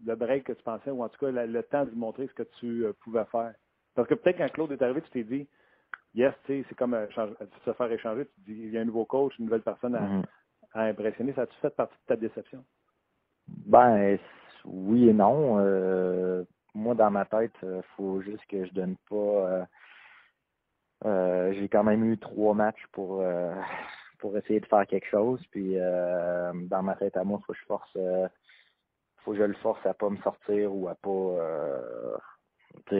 le break que tu pensais, ou en tout cas le temps de lui montrer ce que tu pouvais faire? Parce que peut-être quand Claude est arrivé, tu t'es dit, yes, tu sais, c'est comme euh, se faire échanger. Tu dis, il y a un nouveau coach, une nouvelle personne à, mm-hmm. impressionner. Ça a-tu fait partie de ta déception? Ben, oui et non. Euh, moi, dans ma tête, il euh, faut juste que je donne pas. j'ai quand même eu trois matchs pour pour essayer de faire quelque chose. Puis dans ma tête à moi, faut que je force faut que je le force à pas me sortir ou à pas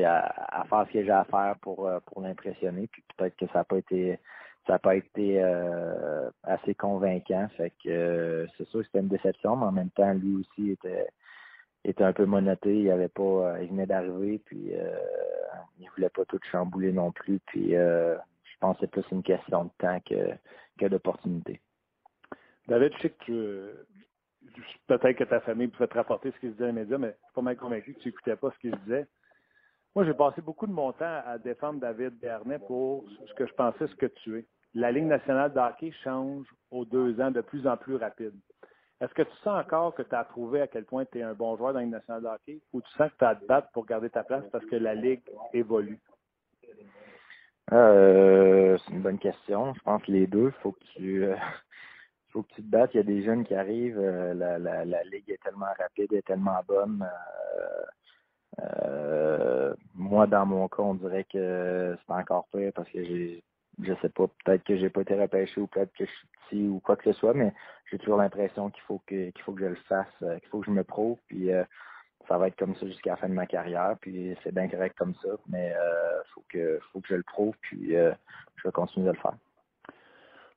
à, à, faire ce que j'ai à faire pour, euh, pour l'impressionner. Puis peut-être que ça n'a pas été ça n'a pas été euh, assez convaincant. Fait que euh, c'est sûr que c'était une déception, mais en même temps, lui aussi était était un peu monoté. Il avait pas il venait d'arriver, puis il voulait pas tout chambouler non plus. Puis je pense que c'est plus une question de temps que, que d'opportunité. David, je sais que peut-être que ta famille pouvait te rapporter ce qu'il disait dans les médias, mais je suis pas mal convaincu que tu n'écoutais pas ce qu'il disait. Moi, j'ai passé beaucoup de mon temps à défendre David Bernet pour ce que je pensais ce que tu es. La Ligue nationale de hockey change aux deux ans de plus en plus rapide. Est-ce que tu sens encore que tu as prouvé à quel point tu es un bon joueur dans la Ligue nationale de hockey ou tu sens que tu as à te battre pour garder ta place parce que la Ligue évolue? Euh, c'est une bonne question. Je pense que les deux, faut que tu euh, faut que tu te battes. Il y a des jeunes qui arrivent. Euh, la, Ligue est tellement rapide, et tellement bonne. Euh, moi, dans mon cas, on dirait que c'est encore pire parce que j'ai, je sais pas, peut-être que j'ai pas été repêché ou peut-être que je suis petit ou quoi que ce soit, mais j'ai toujours l'impression qu'il faut que qu'il faut que je le fasse, euh, qu'il faut que je me prouve, puis euh, ça va être comme ça jusqu'à la fin de ma carrière, puis c'est bien correct comme ça, mais euh, faut que faut que je le prouve, puis je vais continuer de le faire.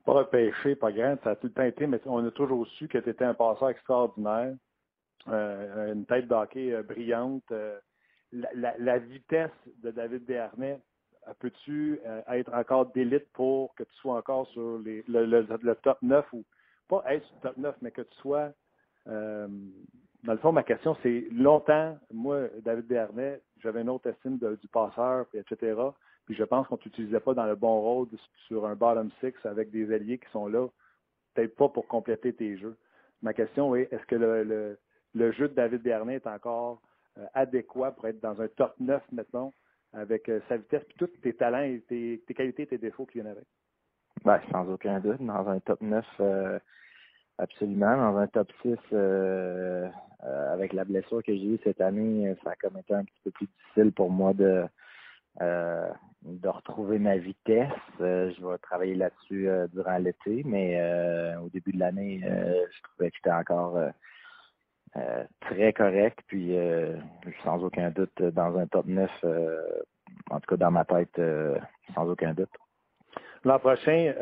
Pas repêché, pas grand, ça a tout le temps mais on a toujours su que tu étais un passeur extraordinaire. Euh, une tête d'hockey euh, brillante. Euh, la, vitesse de David Desharnais, peux-tu être encore d'élite pour que tu sois encore sur le, top 9 ou pas être sur le top 9, mais que tu sois dans le fond, ma question, c'est longtemps, moi, David Desharnais, j'avais une autre estime du passeur, etc. Puis je pense qu'on ne t'utilisait pas dans le bon rôle sur un bottom six avec des alliés qui sont là, peut-être pas pour compléter tes jeux. Ma question est, est-ce que le, le jeu de David Bernet est encore euh, adéquat pour être dans un top 9, maintenant, avec euh, sa vitesse, puis tous tes talents, et tes, qualités et tes défauts qui viennent avec? Ben, sans aucun doute, dans un top 9, euh, absolument. Dans un top 6, euh, euh, avec la blessure que j'ai eue cette année, ça a comme été un petit peu plus difficile pour moi de, de retrouver ma vitesse. Euh, je vais travailler là-dessus euh, durant l'été, mais au début de l'année, je trouvais que j'étais encore très correct, puis sans aucun doute dans un top 9, en tout cas dans ma tête, sans aucun doute. L'an prochain,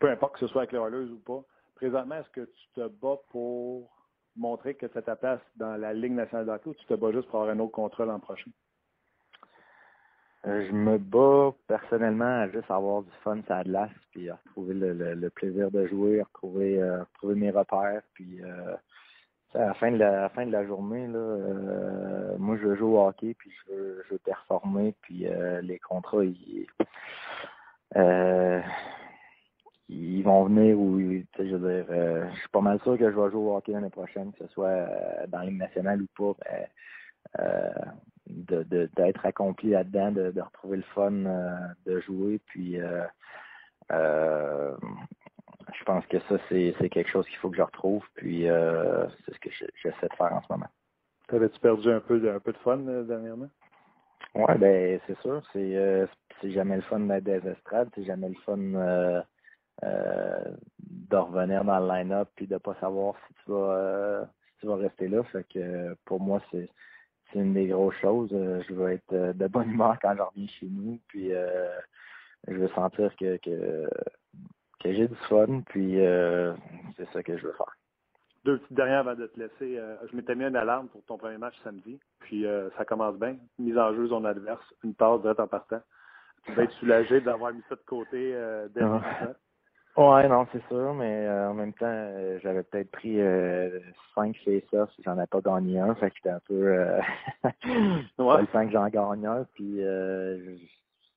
peu importe que ce soit avec les Oilers ou pas, présentement, est-ce que tu te bats pour montrer que c'est ta place dans la Ligue nationale d'hockey ou tu te bats juste pour avoir un autre contrat l'an prochain? Euh, je me bats personnellement à juste avoir du fun sur la glace, puis à retrouver le, plaisir de jouer, à retrouver, euh, retrouver mes repères, puis euh, à la fin de la, journée, là, moi je joue au hockey, puis je veux, je veux performer, puis les contrats, ils, ils vont venir où, je veux dire, je suis pas mal sûr que je vais jouer au hockey l'année prochaine, que ce soit dans les nationale ou pas. Ben, de d'être accompli là-dedans, de, de, retrouver le fun euh, de jouer. Puis euh, euh, je pense que ça, c'est quelque chose qu'il faut que je retrouve. Puis c'est ce que j'essaie de faire en ce moment. T'avais-tu perdu un peu de, un peu de fun dernièrement? Oui, ben c'est sûr. C'est c'est jamais le fun d'être des estrades, c'est jamais le fun de revenir dans le line-up puis de pas savoir si tu vas si tu vas rester là. Fait que pour moi, c'est c'est une des grosses choses. Euh, je veux être euh, de bonne humeur quand je reviens chez nous, puis euh, je veux sentir que, que, que j'ai du fun, puis c'est ça que je veux faire. Deux petites dernières avant de te laisser. je m'étais mis une alarme pour ton premier match samedi, puis ça commence bien. Mise en jeu zone adverse, une passe direct en partant. Tu vas être soulagé d'avoir mis ça de côté dès. Ouais, non, c'est sûr, mais euh, en même temps, euh, j'avais peut-être pris euh, 5 face-offs si j'en ai pas gagné un, fait que c'était un peu euh, ouais. le temps que j'en gagne un, puis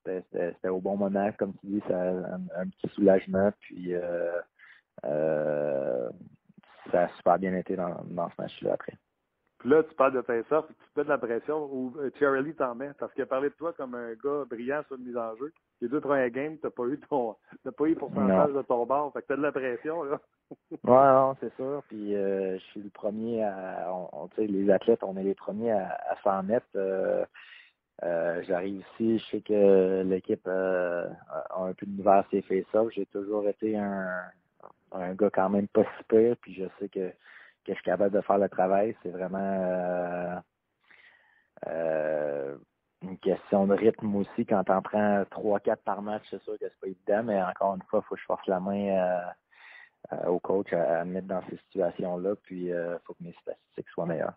c'était au bon moment, comme tu dis, ça un, un petit soulagement, puis ça a super bien été dans, dans ce match-là après. Puis là, tu parles de face-off, tu mets de la pression, ou Charlie t'en met, parce qu'il a parlé de toi comme un gars brillant sur une mise en jeu les deux premiers games, t'as pas eu ton t'as pas eu pourcentage de ton bord. Fait que t'as de la pression, là. ouais, non, c'est sûr. Puis euh, je suis le premier à on, sais, les athlètes, on est les premiers à, à s'en mettre. Euh, euh, J'arrive ici, je sais que l'équipe a un peu de à ses face J'ai toujours été un, un gars quand même pas super, puis je sais que, que je suis capable de faire le travail. C'est vraiment euh, euh, une question de rythme aussi. Quand tu en prends 3-4 par match, c'est sûr que c'est pas évident, mais encore une fois, il faut que je force la main euh, euh, au coach à, me mettre dans ces situations-là, puis il euh, faut que mes statistiques soient meilleures.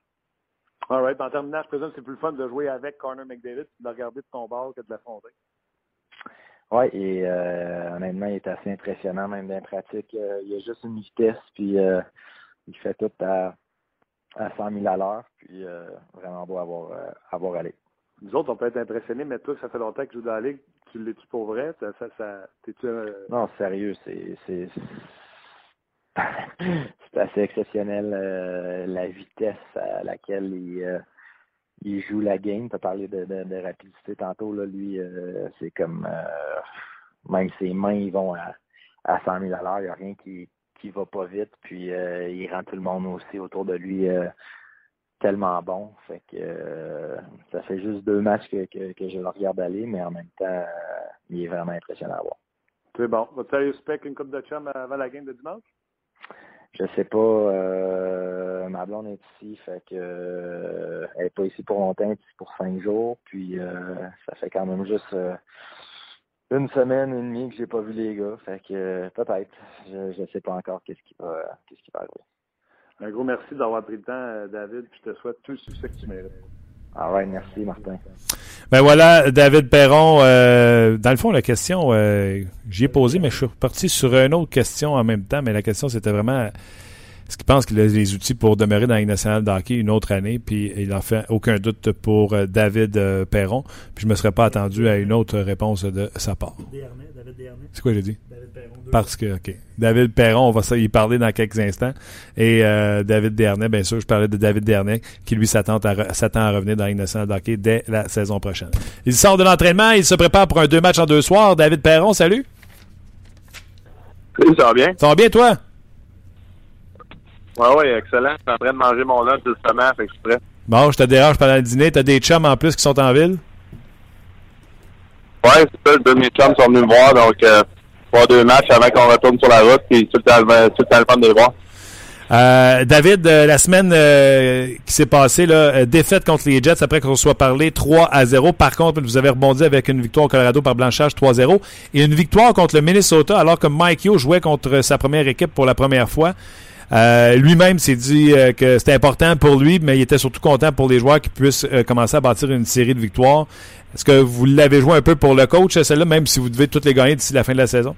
All right. En terminant, je présume que c'est plus fun de jouer avec Connor McDavid de regarder de ton bord que de l'affronter. Oui, et honnêtement, il est assez impressionnant, même dans pratique. il a juste une vitesse, puis il fait tout à, à 100 000 à l'heure, puis vraiment beau à voir, à voir aller nous autres, on peut être impressionnés, mais toi, ça fait longtemps que tu joues dans la ligue, tu l'es-tu pour vrai? Ça, ça, ça t'es-tu, Non, sérieux, c'est assez exceptionnel euh, la vitesse à laquelle il, euh, il joue la game. Tu as parlé de, de, rapidité tantôt, là, lui, euh, c'est comme même ses mains ils vont à, à 100 000 à l'heure, il n'y a rien qui, qui va pas vite, puis il rend tout le monde aussi autour de lui tellement bon. Fait que euh, ça fait juste deux matchs que, que, je le regarde aller, mais en même temps, euh, il est vraiment impressionnant à voir. C'est bon. Vas-tu aller spec une coupe de chum avant la game de dimanche? Je sais pas. Euh, ma blonde est ici, fait que elle est pas ici pour longtemps, elle est ici pour cinq jours. Puis ça fait quand même juste une semaine et demie que j'ai pas vu les gars. Fait que peut-être. Je, ne sais pas encore qu'est-ce qui va qu'est-ce qui va arriver. Un gros merci d'avoir pris le temps, euh, David. je te souhaite tout le succès que tu mérites. Ah ouais, merci, Martin. Ben voilà, David Perron. Euh, dans le fond, la question, euh, j'y ai posé, mais je suis reparti sur une autre question en même temps. Mais la question, c'était vraiment est-ce qu'il pense qu'il a les outils pour demeurer dans la nationale d'hockey une autre année? Puis il n'en fait aucun doute pour David Perron. Puis je ne me serais pas attendu à une autre réponse de sa part. C'est quoi j'ai dit? Parce que, OK. David Perron, on va y parler dans quelques instants. Et euh, David Dernay, bien sûr, je parlais de David Dernay, qui lui s'attend à, revenir dans l'innocent d'hockey dès la saison prochaine. Il sort de l'entraînement, il se prépare pour un deux matchs en deux soirs. David Perron, salut. Salut, ça va bien? Ça va bien, toi? Oui, oui, excellent. Je suis en train de manger mon lunch justement, fait que je suis prêt. Bon, je te dérange pendant le dîner. T'as des chums en plus qui sont en ville? Oui, c'est ça. Deux de mes chums sont venus me voir, donc euh, voir deux matchs avant qu'on retourne sur la route, puis tout le temps, tout le temps le fun de les voir. Euh, David, euh, la semaine euh, qui s'est passée, là, euh, défaite contre les Jets après qu'on soit parlé 3 à 0. Par contre, vous avez rebondi avec une victoire au Colorado par blanchage 3-0 et une victoire contre le Minnesota alors que Mike Yo jouait contre sa première équipe pour la première fois. Euh, lui-même s'est dit euh, que c'était important pour lui, mais il était surtout content pour les joueurs qui puissent euh, commencer à bâtir une série de victoires. Est-ce que vous l'avez joué un peu pour le coach, celle-là, même si vous devez toutes les gagner d'ici la fin de la saison?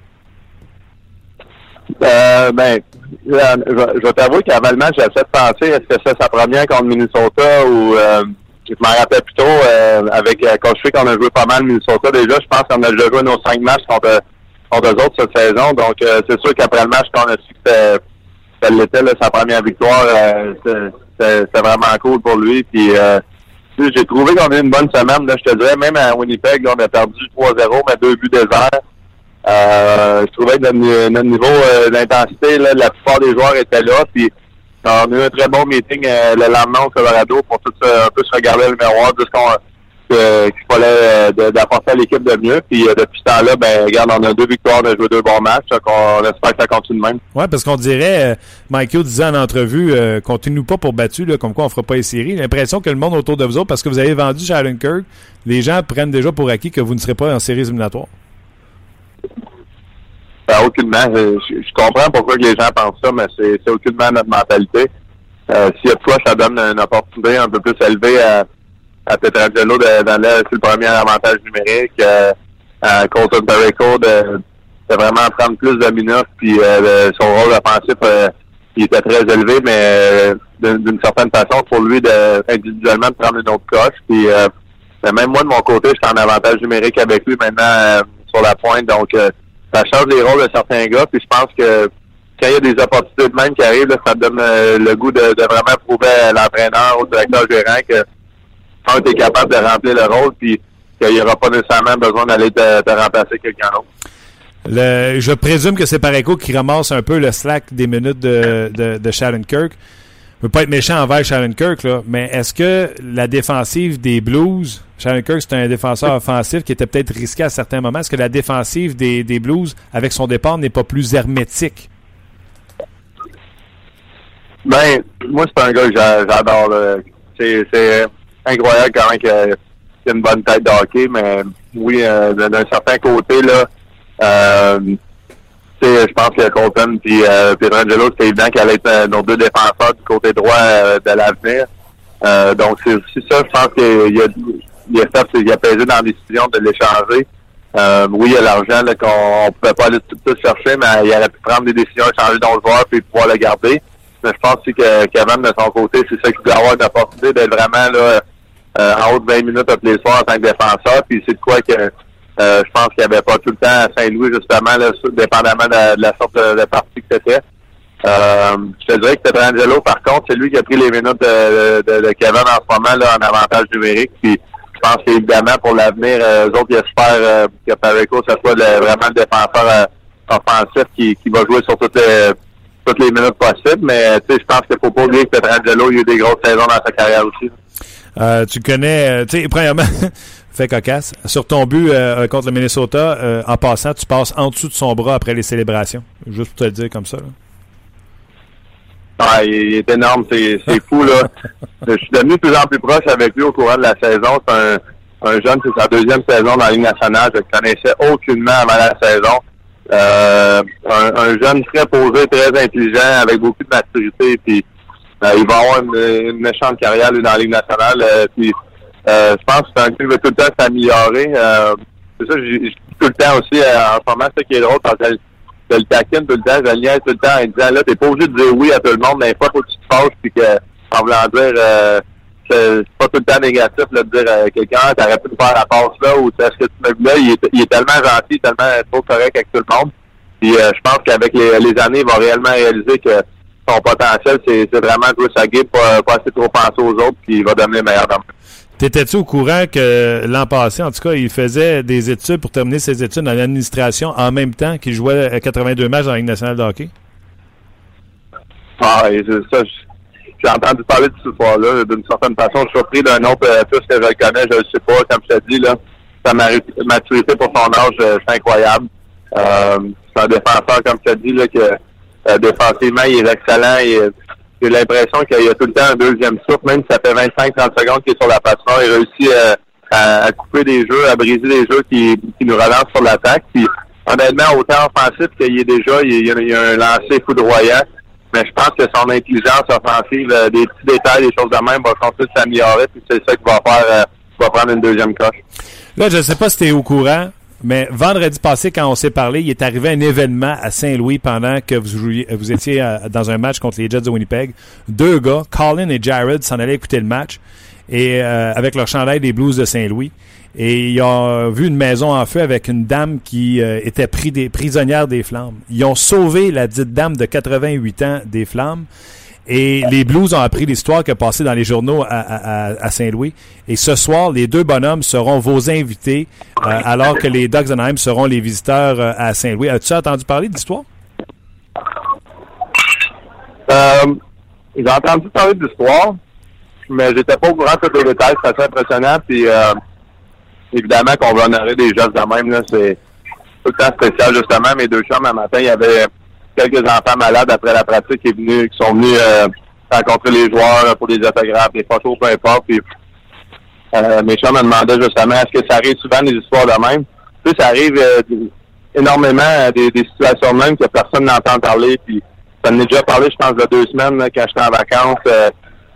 Ben, je, je vais t'avouer qu'avant le match, j'essaie de penser est-ce que c'est sa première contre Minnesota ou je m'en rappelle plutôt euh, avec qu'on a joué pas mal Minnesota déjà, je pense qu'on a déjà joué nos cinq matchs contre, contre eux autres cette saison. Donc c'est sûr qu'après le match, quand on a su que ça l'était sa première victoire, euh, c'est vraiment cool pour lui. Puis euh, j'ai trouvé qu'on a eu une bonne semaine, là, je te dirais, même à Winnipeg, là, on a perdu 3-0, mais deux buts déserts. Euh, je trouvais que notre, ni- notre niveau euh, d'intensité, la plupart des joueurs étaient là. Puis on a eu un très bon meeting euh, le lendemain au Colorado pour tout se- un peu se regarder le miroir de ce qu'on que- qu'il fallait euh, d'apporter à l'équipe de mieux. Puis euh, depuis ce temps-là, ben regarde, on a deux victoires, on a joué deux bons matchs. Donc on espère que ça continue de même. Oui, parce qu'on dirait, euh, Mike Yo disait en entrevue, euh, comptez-nous pas pour battu, là, comme quoi on fera pas les séries. L'impression que le monde autour de vous autres, parce que vous avez vendu Sharon Kirk, les gens prennent déjà pour acquis que vous ne serez pas en séries éliminatoires. Ben, aucunement. Je, je- je comprends pourquoi que les gens pensent ça, mais c'est c'est aucunement notre mentalité. Euh, S'il y a de quoi, ça donne une opportunité un peu plus élevée à, à Petrangelo d'aller sur le premier avantage numérique, euh, à Colton Perico de, de vraiment prendre plus de minutes, puis euh, son rôle offensif, euh, il était très élevé, mais euh, d'une certaine façon, pour lui, de individuellement de prendre une autre coche. Puis euh, même moi, de mon côté, je suis en avantage numérique avec lui maintenant euh, sur la pointe, donc euh, ça change les rôles de certains gars, puis je pense que quand il y a des opportunités de même qui arrivent, là, ça donne le goût de, de vraiment prouver à l'entraîneur, au directeur gérant que un, t'es capable de remplir le rôle, puis qu'il n'y aura pas nécessairement besoin d'aller te, te remplacer quelqu'un d'autre. Le- je présume que c'est Pareco qui ramasse un peu le slack des minutes de, de, de Sharon Kirk. Je veux pas être méchant envers Sharon Kirk, là, mais est-ce que la défensive des Blues, Sharon Kirk, c'est un défenseur offensif qui était peut-être risqué à certains moments, est-ce que la défensive des, des Blues, avec son départ, n'est pas plus hermétique? Ben, moi, c'est un gars que j'a- j'adore. c'est incroyable quand même qu'il a une bonne tête de hockey, mais oui, euh, d'un certain côté, là, euh, je pense que Colton puis euh, Pietrangelo, c'est évident qu'elle allait être euh, nos deux défenseurs du côté droit euh, de l'avenir. Donc, c'est aussi ça, je pense qu'il a, il a qu'il a pesé dans la décision de l'échanger. Oui, il y a l'argent qu'on on pouvait pas aller tout, chercher, mais il aurait pu prendre des décisions, changer d'autres joueurs puis pouvoir le garder. Mais je pense aussi que Kevin, de son côté, c'est ça qu'il doit avoir une opportunité d'être vraiment là, euh, en haut de 20 minutes tous les soirs en tant que défenseur. Puis c'est de quoi que euh, je pense qu'il n'y avait pas tout le temps à Saint-Louis, justement, là, dépendamment de, la- sorte de, partie que c'était. Euh, je te dirais que Petrangelo, par contre, c'est lui qui a pris les minutes de, de- Kevin en ce moment là, en avantage numérique. Puis je pense qu'évidemment, pour l'avenir, euh, eux autres, ils espèrent euh, que Pareco, ce soit vraiment le défenseur euh, offensif qui, qui va jouer sur toutes les, toutes les minutes possibles. Mais je pense qu'il faut pas oublier que Petrangelo, a eu des grosses saisons dans sa carrière aussi. Euh, tu connais, euh, tu sais, premièrement, fait cocasse. Sur ton but euh, contre le Minnesota, euh, en passant, tu passes en dessous de son bras après les célébrations. Juste pour te le dire comme ça. là. Ah, il, est énorme, c'est c'est fou là. Je suis devenu de plus en plus proche avec lui au courant de la saison. C'est un, un jeune, c'est sa deuxième saison dans la Ligue nationale. Je le connaissais aucunement avant la saison. Euh, un, un jeune très posé, très intelligent, avec beaucoup de maturité. Puis il va avoir une, une méchante carrière lui, dans la Ligue nationale. Euh, puis euh, je pense que c'est un qui veut tout le temps s'améliorer. Euh, c'est ça, je dis tout le temps aussi euh, en ce moment, ça qui est drôle parce que je le taquine tout le temps, je le niaise tout le temps en disant là, t'es pas obligé de dire oui à tout le monde, mais pas faut que tu te fâches puis que en voulant dire euh, c'est c'est pas tout le temps négatif là, de dire à quelqu'un t'aurais pu me faire la passe là ou est-ce que tu me là, il est, il est tellement gentil, tellement trop correct avec tout le monde. Puis euh, je pense qu'avec les, les années, il va réellement réaliser que son potentiel, c'est vraiment jouer sa game, pas, pas assez trop penser aux autres, puis il va devenir meilleur dans T'étais-tu au courant que l'an passé, en tout cas, il faisait des études pour terminer ses études en administration en même temps qu'il jouait à 82 matchs dans la Ligue nationale de hockey? Ah, et ça, j'ai entendu parler de ce soir-là. D'une certaine façon, je suis surpris d'un autre, euh, plus que je le connais, je le sais pas, comme je te dis, là. Sa maturité pour son âge, euh, c'est incroyable. Euh, c'est un défenseur, comme je te dis, là, que euh, défensivement, il est excellent. Et, euh, j'ai l'impression qu'il y a tout le temps un deuxième souffle, même si ça fait 25-30 secondes qu'il est sur la patinoire, il réussit euh, à, à couper des jeux, à briser des jeux qui, qui nous relancent sur l'attaque. Puis, honnêtement, autant offensif qu'il est déjà, il y a, il y a un lancer foudroyant. Mais je pense que son intelligence offensive, euh, des petits détails, des choses de même, va continuer de s'améliorer. Puis c'est ça qui va faire, euh, va prendre une deuxième coche. Là, je ne sais pas si tu es au courant, mais vendredi passé, quand on s'est parlé, il est arrivé un événement à Saint-Louis pendant que vous, étiez euh, dans un match contre les Jets de Winnipeg. Deux gars, Colin et Jared, s'en allaient écouter le match et euh, avec leur chandail des Blues de Saint-Louis. Et ils ont vu une maison en feu avec une dame qui euh, était pris des, prisonnière des flammes. Ils ont sauvé la dite dame de 88 ans des flammes. Et les Blues ont appris l'histoire qui a passé dans les journaux à, Saint-Louis. Et ce soir, les deux bonhommes seront vos invités, euh, alors que les Ducks d'Anaheim seront les visiteurs euh, à Saint-Louis. As-tu entendu parler de l'histoire? Euh, j'ai entendu parler de l'histoire, mais j'étais pas au courant de tous les détails. C'est assez impressionnant. Puis, euh, évidemment, qu'on va honorer des gestes de même, là, c'est tout le temps spécial. Justement, mes deux chums, un matin, il y avait quelques enfants malades après la pratique qui, est venu, qui sont venus euh, rencontrer les joueurs pour des autographes, des photos, peu importe. Puis, euh, mes chums me demandaient justement, est-ce que ça arrive souvent des histoires de même? Tu sais, ça arrive euh, énormément euh, des, des situations de même que personne n'entend parler. Puis, ça en est déjà parlé, je pense, de deux semaines, quand j'étais en vacances. euh,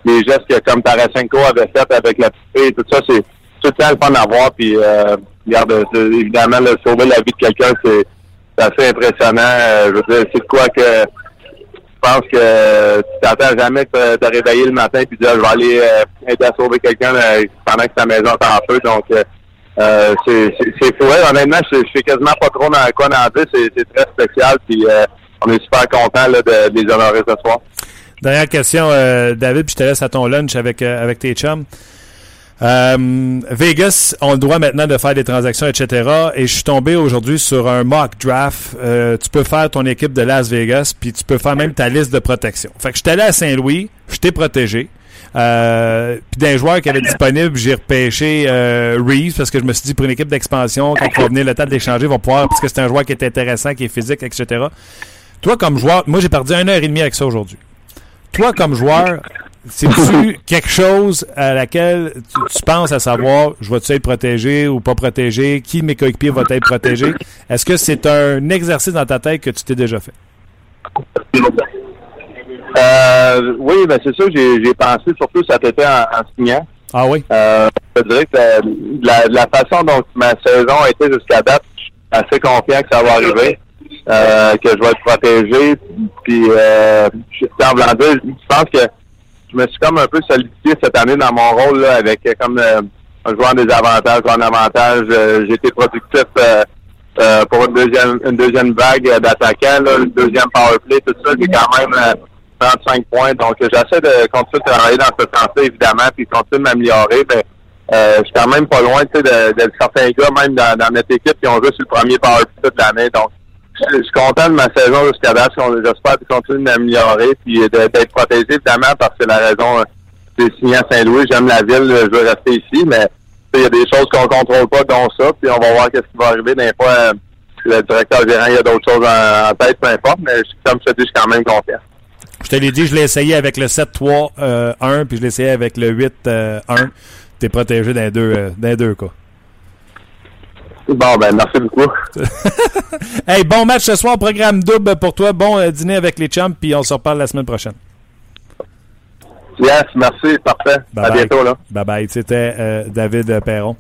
les gestes que comme Tarasenko avait fait avec la fille, tout ça, c'est tout le temps le fun à voir. Puis, euh, regarde, évidemment, là, sauver la vie de quelqu'un, c'est c'est assez impressionnant. Euh, je veux dire, c'est quoi que je pense que tu t'attends jamais de te réveiller le matin puis de dire je vais aller euh, à sauver quelqu'un euh, pendant que ta maison est en feu. Donc c'est fou. Honnêtement, je, je sais quasiment pas trop dans quoi en dire. C'est très spécial. Puis on est super content là, de, les honorer ce soir. Dernière question, David, puis je te laisse à ton lunch avec, avec tes chums. Euh, Vegas ont le droit maintenant de faire des transactions, etc. Et je suis tombé aujourd'hui sur un mock draft. Euh, tu peux faire ton équipe de Las Vegas, puis tu peux faire même ta liste de protection. Fait que je suis allé à Saint-Louis, je t'ai protégé. Euh, puis d'un joueur qui avait disponible, j'ai repêché euh, Reeves parce que je me suis dit pour une équipe d'expansion, quand il va venir le temps de l'échanger, ils vont pouvoir, parce que c'est un joueur qui est intéressant, qui est physique, etc. Toi, comme joueur, moi j'ai perdu une heure et demie avec ça aujourd'hui. Toi, comme joueur, c'est-tu quelque chose à laquelle tu, tu penses à savoir, je vais-tu être protégé ou pas protégé? Qui de mes coéquipiers va être protégé? Est-ce que c'est un exercice dans ta tête que tu t'es déjà fait? Euh, oui, ben c'est ça, j'ai pensé surtout cet été en, en signant. Ah oui? Euh, je dirais que euh, la, la façon dont ma saison a été jusqu'à date, je suis assez confiant que ça va arriver, euh, que je vais être protégé. Puis, euh, je, en dire, je pense que je me suis comme un peu solidifié cette année dans mon rôle là, avec euh, comme euh, un joueur des avantages, un avantage. Euh, j'ai été productif euh, euh, pour une deuxième une deuxième vague euh, d'attaquants, une deuxième power play, tout ça. J'ai quand même euh, 35 points. Donc, j'essaie de continuer de travailler dans ce sens-là, évidemment, puis continuer de m'améliorer. Mais euh, je suis quand même pas loin de certains gars, même dans, dans notre équipe, qui ont joué sur le premier power play toute l'année. Donc, je suis content de ma saison jusqu'à date. J'espère continuer de m'améliorer puis de- d'être protégé, évidemment, parce que c'est la raison euh, j'ai signé à Saint-Louis. J'aime la ville, je veux rester ici, mais il y a des choses qu'on contrôle pas, dont ça, puis on va voir qu'est-ce qui va arriver. Des fois, euh, le directeur gérant, il y a d'autres choses en, tête, peu importe, mais comme je te dis, je suis quand même confiant. Je te l'ai dit, je l'ai essayé avec le 7-3-1, puis je l'ai essayé avec le 8-1. T'es protégé les deux, euh, les deux cas. Bon, ben, merci beaucoup. Hey, bon match ce soir, programme double pour toi. Bon euh, dîner avec les chums, puis on se reparle la semaine prochaine. Yes, merci, parfait. Bye à bye. bientôt, là. Bye bye. C'était euh, David Perron.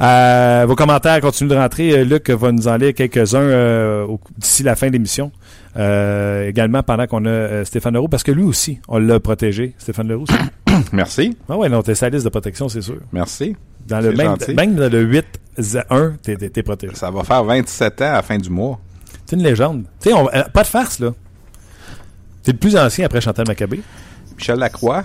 Euh, vos commentaires continuent de rentrer. Luc va nous en lire quelques-uns euh, d'ici la fin de l'émission. Euh, également pendant qu'on a euh, Stéphane Leroux, parce que lui aussi, on l'a protégé. Stéphane Leroux, Merci. ah ouais, non, t'es sa liste de protection, c'est sûr. Merci. Dans le C'est même, gentil. même dans le 8-1, t'es, t'es- t'es protégé. Ça va faire 27 ans à la fin du mois. C'est une légende. Tu sais, on- euh, pas de farce, là. T'es le plus ancien après Chantal Maccabé. Michel Lacroix.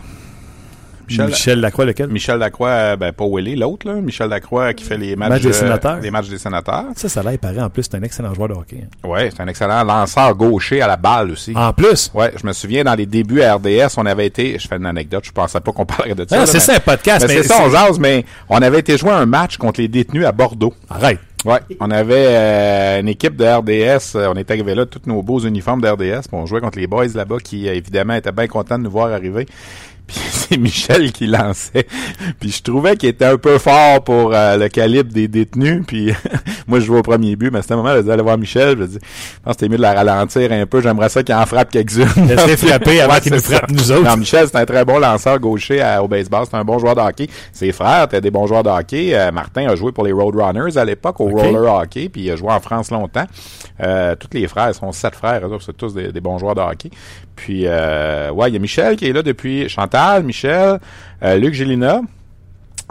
Michel, Michel Lacroix, lequel? Michel Lacroix, ben pas Willy, l'autre, là. Michel Lacroix qui fait les matchs, Match des sénateurs. les matchs des sénateurs. Ça, ça il paraît en plus, c'est un excellent joueur de hockey. hein. Ouais, c'est un excellent lanceur gaucher à la balle aussi. En plus, Ouais, je me souviens dans les débuts à RDS, on avait été, je fais une anecdote, je pensais pas qu'on parlerait de ça. Là, c'est ça un podcast, mais mais c'est ça, on jase, mais on avait été jouer un match contre les détenus à Bordeaux. arrête. Ouais, on avait euh, une équipe de RDS, euh, on est arrivé là, tous nos beaux uniformes de RDS, puis on jouait contre les boys là-bas qui euh, évidemment étaient bien contents de nous voir arriver. Puis c'est Michel qui lançait. Puis je trouvais qu'il était un peu fort pour euh, le calibre des détenus. Puis moi je jouais au premier but, mais à ce moment-là, je disais aller voir Michel. Je dis, je pense que c'était mieux de la ralentir un peu. J'aimerais ça qu'il en frappe quelques-unes. Laisse-les frapper avant Ouais, qu'ils nous ça. frappent, nous autres. Non, Michel, c'est un très bon lanceur gaucher à- au baseball. C'est un bon joueur de hockey. Ses frères étaient des bons joueurs de hockey. Euh, Martin a joué pour les Roadrunners à l'époque, au roller hockey, puis il a joué en France longtemps. Euh, tous les frères, ils sont sept frères, c'est tous des, des bons joueurs de hockey. Puis, euh, ouais, il y a Michel qui est là depuis Chantal, Michel, euh, Luc Gélina.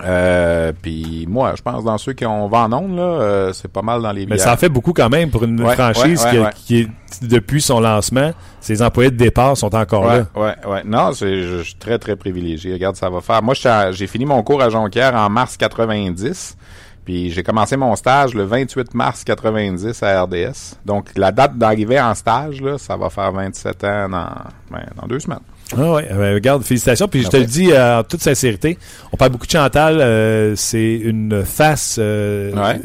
Euh, puis moi, je pense dans ceux qui ont en là, euh, c'est pas mal dans les Mais ça en fait beaucoup quand même pour une Ouais, franchise ouais, qui, ouais, ouais. qui est, depuis son lancement, ses employés de départ sont encore là. ouais, ouais. Non, c'est, je, je suis très, très privilégié. Regarde, ça va faire. Moi, j'ai fini mon cours à Jonquière en mars 90. Puis j'ai commencé mon stage le 28 mars 90 à RDS. Donc, la date d'arrivée en stage, là, ça va faire 27 ans dans, ben, dans deux semaines. Ah ouais, euh, regarde, félicitations. Puis je te le dis euh, en toute sincérité, on parle beaucoup de Chantal, euh, c'est une face euh, Ouais.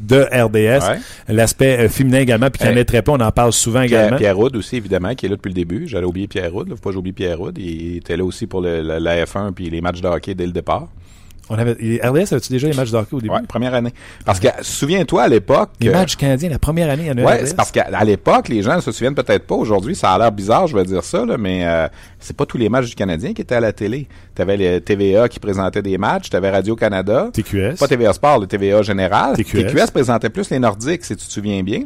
de RDS. Ouais. L'aspect euh, féminin également, puis Ouais. a très peu, on en parle souvent Pierre, également. Pierre Houd aussi, évidemment, qui est là depuis le début. J'allais oublier Pierre Houd. Là. Faut pas que j'oublie Pierre Houd. Il était là aussi pour le, le- la F1 puis les matchs de hockey dès le départ. On avait, RDS, avais-tu déjà les matchs de hockey au début? Ouais, première année. Parce que, souviens-toi, à l'époque... Les euh, matchs canadiens, la première année, il y en Ouais, c'est parce qu'à l'époque, les gens ne se souviennent peut-être pas. Aujourd'hui, ça a l'air bizarre, je vais dire ça, là, mais euh, c'est pas tous les matchs du Canadien qui étaient à la télé. T'avais les TVA qui présentait des matchs, t'avais Radio-Canada. TQS. Pas TVA Sport, le TVA Général. TQS. présentait plus les Nordiques, si tu te souviens bien,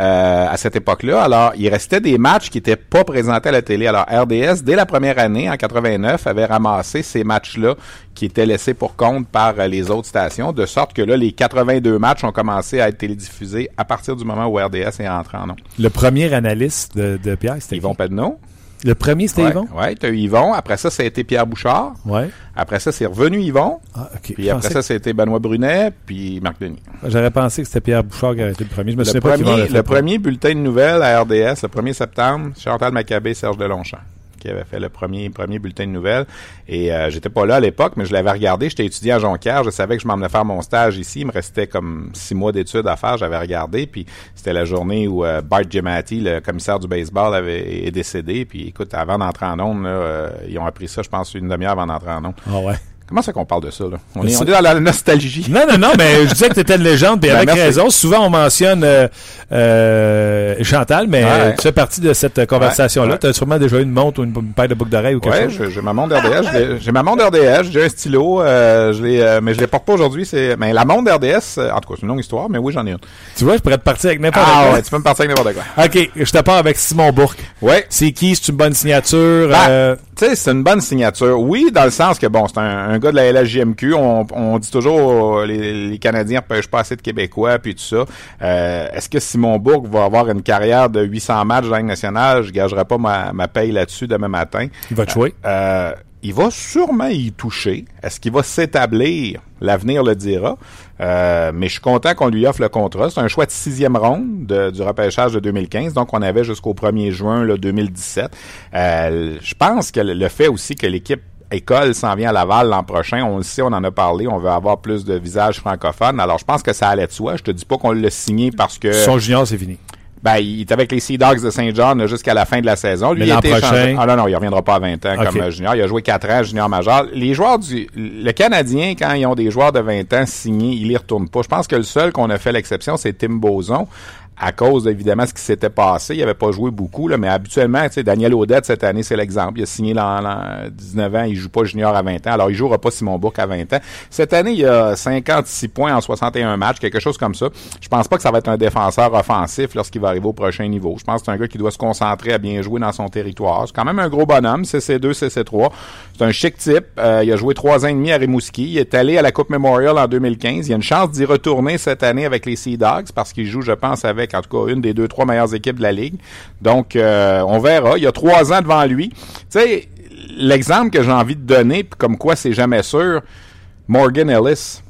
euh, à cette époque-là. Alors, il restait des matchs qui étaient pas présentés à la télé. Alors, RDS, dès la première année, en 89, avait ramassé ces matchs-là qui étaient laissés pour compte par euh, les autres stations, de sorte que là, les 82 matchs ont commencé à être télédiffusés à partir du moment où RDS est entré en nom. Le premier analyste de, de Pierre, c'était Yvon? Pedneau. Le premier, c'était Ouais, Yvon? ouais, t'as eu Yvon. Après ça, ça a été Pierre Bouchard. Ouais. Après ça, c'est revenu Yvon. Ah, ok. Puis après ça, c'était Benoît Brunet, puis Marc Denis. J'aurais pensé que c'était Pierre Bouchard qui avait été le premier. Je me Le souviens pas premier, le pour- premier bulletin de nouvelles à RDS, le 1er septembre, Chantal Maccabé, Serge Delonchamp, qui avait fait le premier, premier bulletin de nouvelles. Et euh, j'étais pas là à l'époque, mais je l'avais regardé. J'étais étudiant à Jonquière. Je savais que je m'en venais faire mon stage ici. Il me restait comme six mois d'études à faire. J'avais regardé. Puis c'était la journée où euh, Bart Giamatti, le commissaire du baseball, avait, est décédé. Puis écoute, avant d'entrer en ondes, là, euh, ils ont appris ça, je pense, une demi-heure avant d'entrer en ondes. Ah ouais. Comment ça qu'on parle de ça, là? On, est, on c'est- est dans la nostalgie. Non, non, non, mais je disais que tu étais une légende, puis Ben, avec merci. raison. Souvent, on mentionne euh, euh, Chantal, mais Ouais. tu fais partie de cette conversation-là. Ouais. Tu as sûrement déjà eu une montre ou une, une paire de boucles d'oreilles ou quelque Ouais, chose. j'ai ma montre RDS. J'ai ma montre RDS. J'ai un stylo. Euh, je euh, mais je les porte pas aujourd'hui. C'est, mais la montre RDS, en tout cas, c'est une longue histoire, mais oui, j'en ai une. Tu vois, je pourrais te partir avec n'importe Ah quoi. ouais, tu peux me partir avec n'importe quoi. OK, je te pars avec Simon Bourque. Ouais. C'est qui? C'est une bonne signature? Ben, Tu sais, c'est une bonne signature. Oui, dans le sens que, bon, c'est un, un gars de la LHJMQ. On, on dit toujours euh, les, les Canadiens repêchent pas assez de Québécois, puis tout ça. Euh, Est-ce que Simon Bourque va avoir une carrière de 800 matchs dans la Ligue nationale? Je gagerai pas ma, ma paye là-dessus demain matin. il va te jouer. Euh, il va sûrement y toucher. Est-ce qu'il va s'établir? L'avenir le dira. Euh, mais je suis content qu'on lui offre le contrat. C'est un choix de sixième ronde de- du repêchage de 2015. Donc, on avait jusqu'au 1er juin là, 2017. Euh, je pense que le fait aussi que l'équipe école s'en vient à Laval l'an prochain. On le sait, on en a parlé. On veut avoir plus de visages francophones. Alors, je pense que ça allait de soi. Je te dis pas qu'on l'a signé parce que... Son junior, c'est fini. Ben, il est avec les Sea Dogs de Saint John là, jusqu'à la fin de la saison. Lui, Mais il été prochain- Ah non, non, il reviendra pas à 20 ans comme euh, junior. Il a joué 4 ans junior majeur. Les joueurs du... Le Canadien, quand ils ont des joueurs de 20 ans signés, ils les retournent pas. Je pense que le seul qu'on a fait l'exception, c'est Tim Boson à cause évidemment ce qui s'était passé. Il avait pas joué beaucoup, là, mais habituellement, tu sais, Daniel Audette, cette année, c'est l'exemple. Il a signé l'an l'an 19 ans, il joue pas junior à 20 ans. Alors, il jouera pas Simon Bourque à 20 ans. Cette année, il a 56 points en 61 matchs, quelque chose comme ça. Je pense pas que ça va être un défenseur offensif lorsqu'il va arriver au prochain niveau. Je pense que c'est un gars qui doit se concentrer à bien jouer dans son territoire. C'est quand même un gros bonhomme, CC2, CC3. C'est un chic type. Euh, il a joué trois ans et demi à Rimouski. Il est allé à la Coupe Memorial en 2015. Il a une chance d'y retourner cette année avec les Sea Dogs parce qu'il joue, je pense, avec en tout cas une des deux, trois meilleures équipes de la Ligue. Donc, euh, on verra. Il y a trois ans devant lui. Tu sais, l'exemple que j'ai envie de donner, puis comme quoi c'est jamais sûr, Morgan Ellis,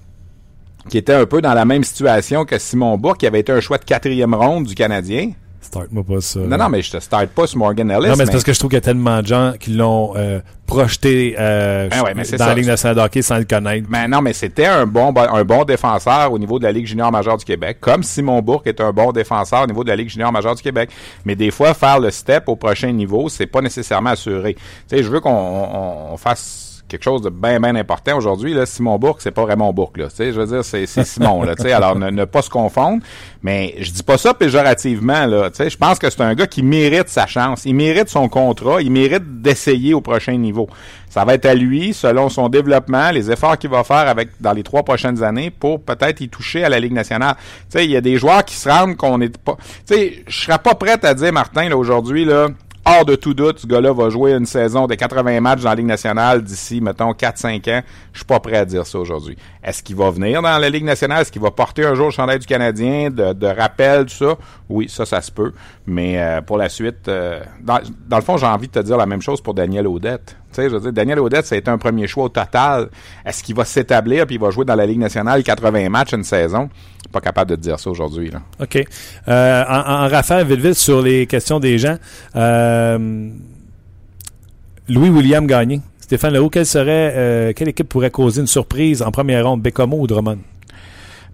qui était un peu dans la même situation que Simon Bourque, qui avait été un choix de quatrième ronde du Canadien. Start-moi pas ça. Non, non, mais je te starte pas sur Morgan Ellis. Non, mais c'est parce que je trouve qu'il y a tellement de gens qui l'ont euh, projeté euh, Ben ouais, c'est dans ça. la Ligue nationale de hockey sans le connaître. Mais non, mais c'était un bon, un bon défenseur au niveau de la Ligue junior majeure du Québec, comme Simon Bourque est un bon défenseur au niveau de la Ligue junior majeure du Québec. Mais des fois, faire le step au prochain niveau, c'est pas nécessairement assuré. Tu sais, je veux qu'on on, on fasse quelque chose de bien, bien important aujourd'hui. Là, Simon Bourque, c'est pas Raymond Bourque. Là, je veux dire, c'est, Simon. Là, alors, ne, ne pas se confondre. Mais je dis pas ça péjorativement. Là, je pense que c'est un gars qui mérite sa chance. Il mérite son contrat. Il mérite d'essayer au prochain niveau. Ça va être à lui, selon son développement, les efforts qu'il va faire avec dans les trois prochaines années pour peut-être y toucher à la Ligue nationale. Tu sais, il y a des joueurs qui se rendent qu'on n'est pas... Tu sais, je serais pas prêt à dire, Martin, là, aujourd'hui, là, hors de tout doute, ce gars-là va jouer une saison de 80 matchs dans la Ligue nationale d'ici, mettons, 4-5 ans. Je suis pas prêt à dire ça aujourd'hui. Est-ce qu'il va venir dans la Ligue nationale? Est-ce qu'il va porter un jour le chandail du Canadien, de, de rappel, tout ça? Oui, ça, ça se peut. Mais euh, pour la suite, euh, dans, dans le fond, j'ai envie de te dire la même chose pour Daniel Audette. Tu sais, je veux dire, Daniel Audette, ça a été un premier choix au total. Est-ce qu'il va s'établir puis il va jouer dans la Ligue nationale 80 matchs une saison? Pas capable de dire ça aujourd'hui. Là. OK. Euh, en, en rafale, vite, vite, sur les questions des gens. Euh, Louis-William Gagné. Stéphane Leroux, quelle serait, euh, quelle équipe pourrait causer une surprise en première ronde, Bécomo ou Drummond?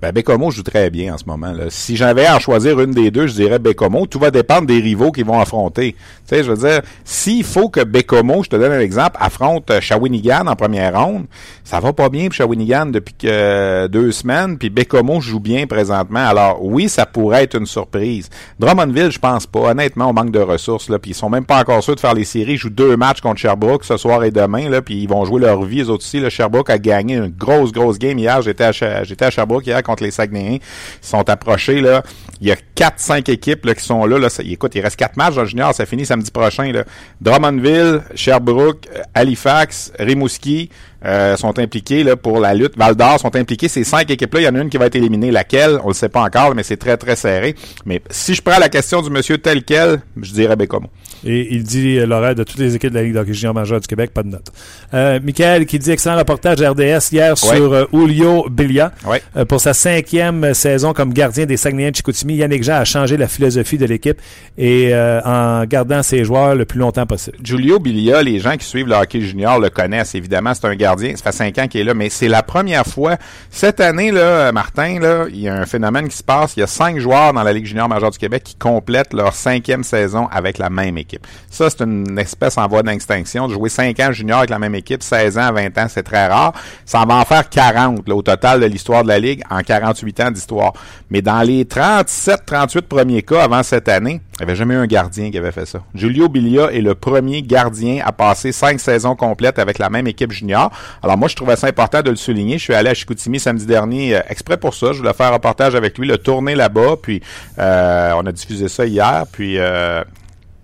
Ben, Bécomo joue très bien en ce moment. Là. Si j'avais à choisir une des deux, je dirais Bécomo. Tout va dépendre des rivaux qu'ils vont affronter. Tu sais, je veux dire, s'il faut que Bécomo, je te donne un exemple, affronte euh, Shawinigan en première ronde, ça va pas bien pour Shawinigan depuis que, euh, deux semaines, puis Bécomo joue bien présentement. Alors oui, ça pourrait être une surprise. Drummondville, je pense pas. Honnêtement, on manque de ressources. Là, puis ils sont même pas encore sûrs de faire les séries. Ils jouent deux matchs contre Sherbrooke ce soir et demain, là, puis ils vont jouer leur vie. Les autres aussi, Sherbrooke a gagné une grosse, grosse game hier. J'étais à Sherbrooke hier contre les Saguenayens. Ils sont approchés, là. Il y a 4-5 équipes là, qui sont là. là. Écoute, il reste 4 matchs dans junior. Ça finit samedi prochain. Là. Drummondville, Sherbrooke, euh, Halifax, Rimouski euh, sont impliqués là, pour la lutte. Val d'Or sont impliqués. Ces cinq équipes-là, il y en a une qui va être éliminée. Laquelle? On le sait pas encore, mais c'est très, très serré. Mais si je prends la question du monsieur tel quel, je dirais Bécomo. Et il dit euh, l'horaire de toutes les équipes de la Ligue d'hockey junior majeure du Québec, pas de note. Euh, Michael qui dit excellent reportage RDS hier sur euh, Julio Bilia. Ouais. Euh, pour sa cinquième saison comme gardien des Saguenayens de Chicoutimi, Yannick Jean a changé la philosophie de l'équipe et en gardant ses joueurs le plus longtemps possible. Giulio Bilia, les gens qui suivent le hockey junior le connaissent évidemment. C'est un gardien. Ça fait cinq ans qu'il est là, mais c'est la première fois cette année là, Martin là, il y a un phénomène qui se passe. Il y a cinq joueurs dans la Ligue junior majeure du Québec qui complètent leur cinquième saison avec la même équipe. Ça, c'est une espèce en voie d'extinction. De jouer cinq ans junior avec la même équipe, 16 ans à 20 ans, c'est très rare. Ça va en faire 40 là, au total de l'histoire de la Ligue en 48 ans d'histoire. Mais dans les 37, 38 premiers cas avant cette année, il n'y avait jamais eu un gardien qui avait fait ça. Giulio Bilia est le premier gardien à passer cinq saisons complètes avec la même équipe junior. Alors moi, je trouvais ça important de le souligner. Je suis allé à Chicoutimi samedi dernier euh, exprès pour ça. Je voulais faire un reportage avec lui, le tourner là-bas. Puis euh, on a diffusé ça hier. Puis euh,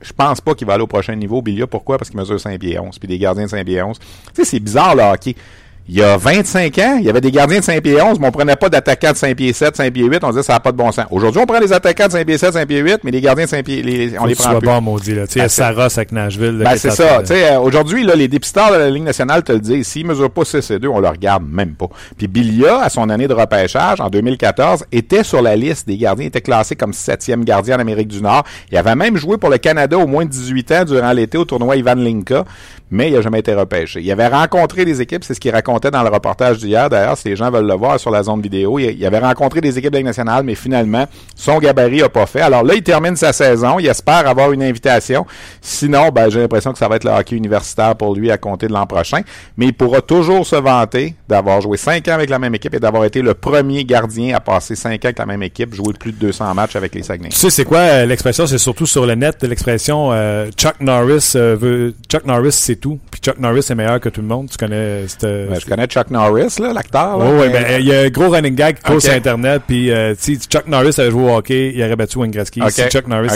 je pense pas qu'il va aller au prochain niveau, Bilia. Pourquoi? Parce qu'il mesure 5 pieds 11. Puis des gardiens de 5 pieds 11. Tu sais, c'est bizarre le hockey. Il y a 25 ans, il y avait des gardiens de 5 pieds 11, mais on prenait pas d'attaquants de 5 pieds 7, 5 pieds 8. On disait ça n'a pas de bon sens. Aujourd'hui, on prend les attaquants de 5 pieds 7, 5 pieds 8, mais les gardiens de 5 pieds, les- on Faut les prend plus. bon, maudit. Là. Tu sais, il Saros avec Nashville. Ben, c'est ça. Tu sais, aujourd'hui, là, les dépisteurs de la Ligue nationale te le disent. S'ils mesurent pas 6 et 2, on le regarde même pas. Puis Bilia, à son année de repêchage, en 2014, était sur la liste des gardiens, était classé comme septième gardien en Amérique du Nord. Il avait même joué pour le Canada au moins de 18 ans durant l'été au tournoi Ivan Linka, mais il a jamais été repêché. Il avait rencontré des équipes, c'est ce qu'il racontait dans le reportage d'hier. D'ailleurs, si les gens veulent le voir sur la zone vidéo, il, il avait rencontré des équipes de nationale, mais finalement, son gabarit a pas fait. Alors là, il termine sa saison. Il espère avoir une invitation. Sinon, ben, j'ai l'impression que ça va être le hockey universitaire pour lui à compter de l'an prochain. Mais il pourra toujours se vanter d'avoir joué cinq ans avec la même équipe et d'avoir été le premier gardien à passer cinq ans avec la même équipe, jouer plus de 200 matchs avec les Saguenay. Tu sais, c'est quoi euh, l'expression? C'est surtout sur le net, l'expression euh, Chuck Norris euh, veut. Chuck Norris, c'est tout. Puis Chuck Norris est meilleur que tout le monde. Tu connais cette. Ben, je connais Chuck Norris, là, l'acteur. Oh, ouais, mais- ben, il y a un gros running gag qui court sur Internet, puis euh, si Chuck Norris avait joué au hockey, il aurait battu Wayne Gretzky. Si Chuck Norris,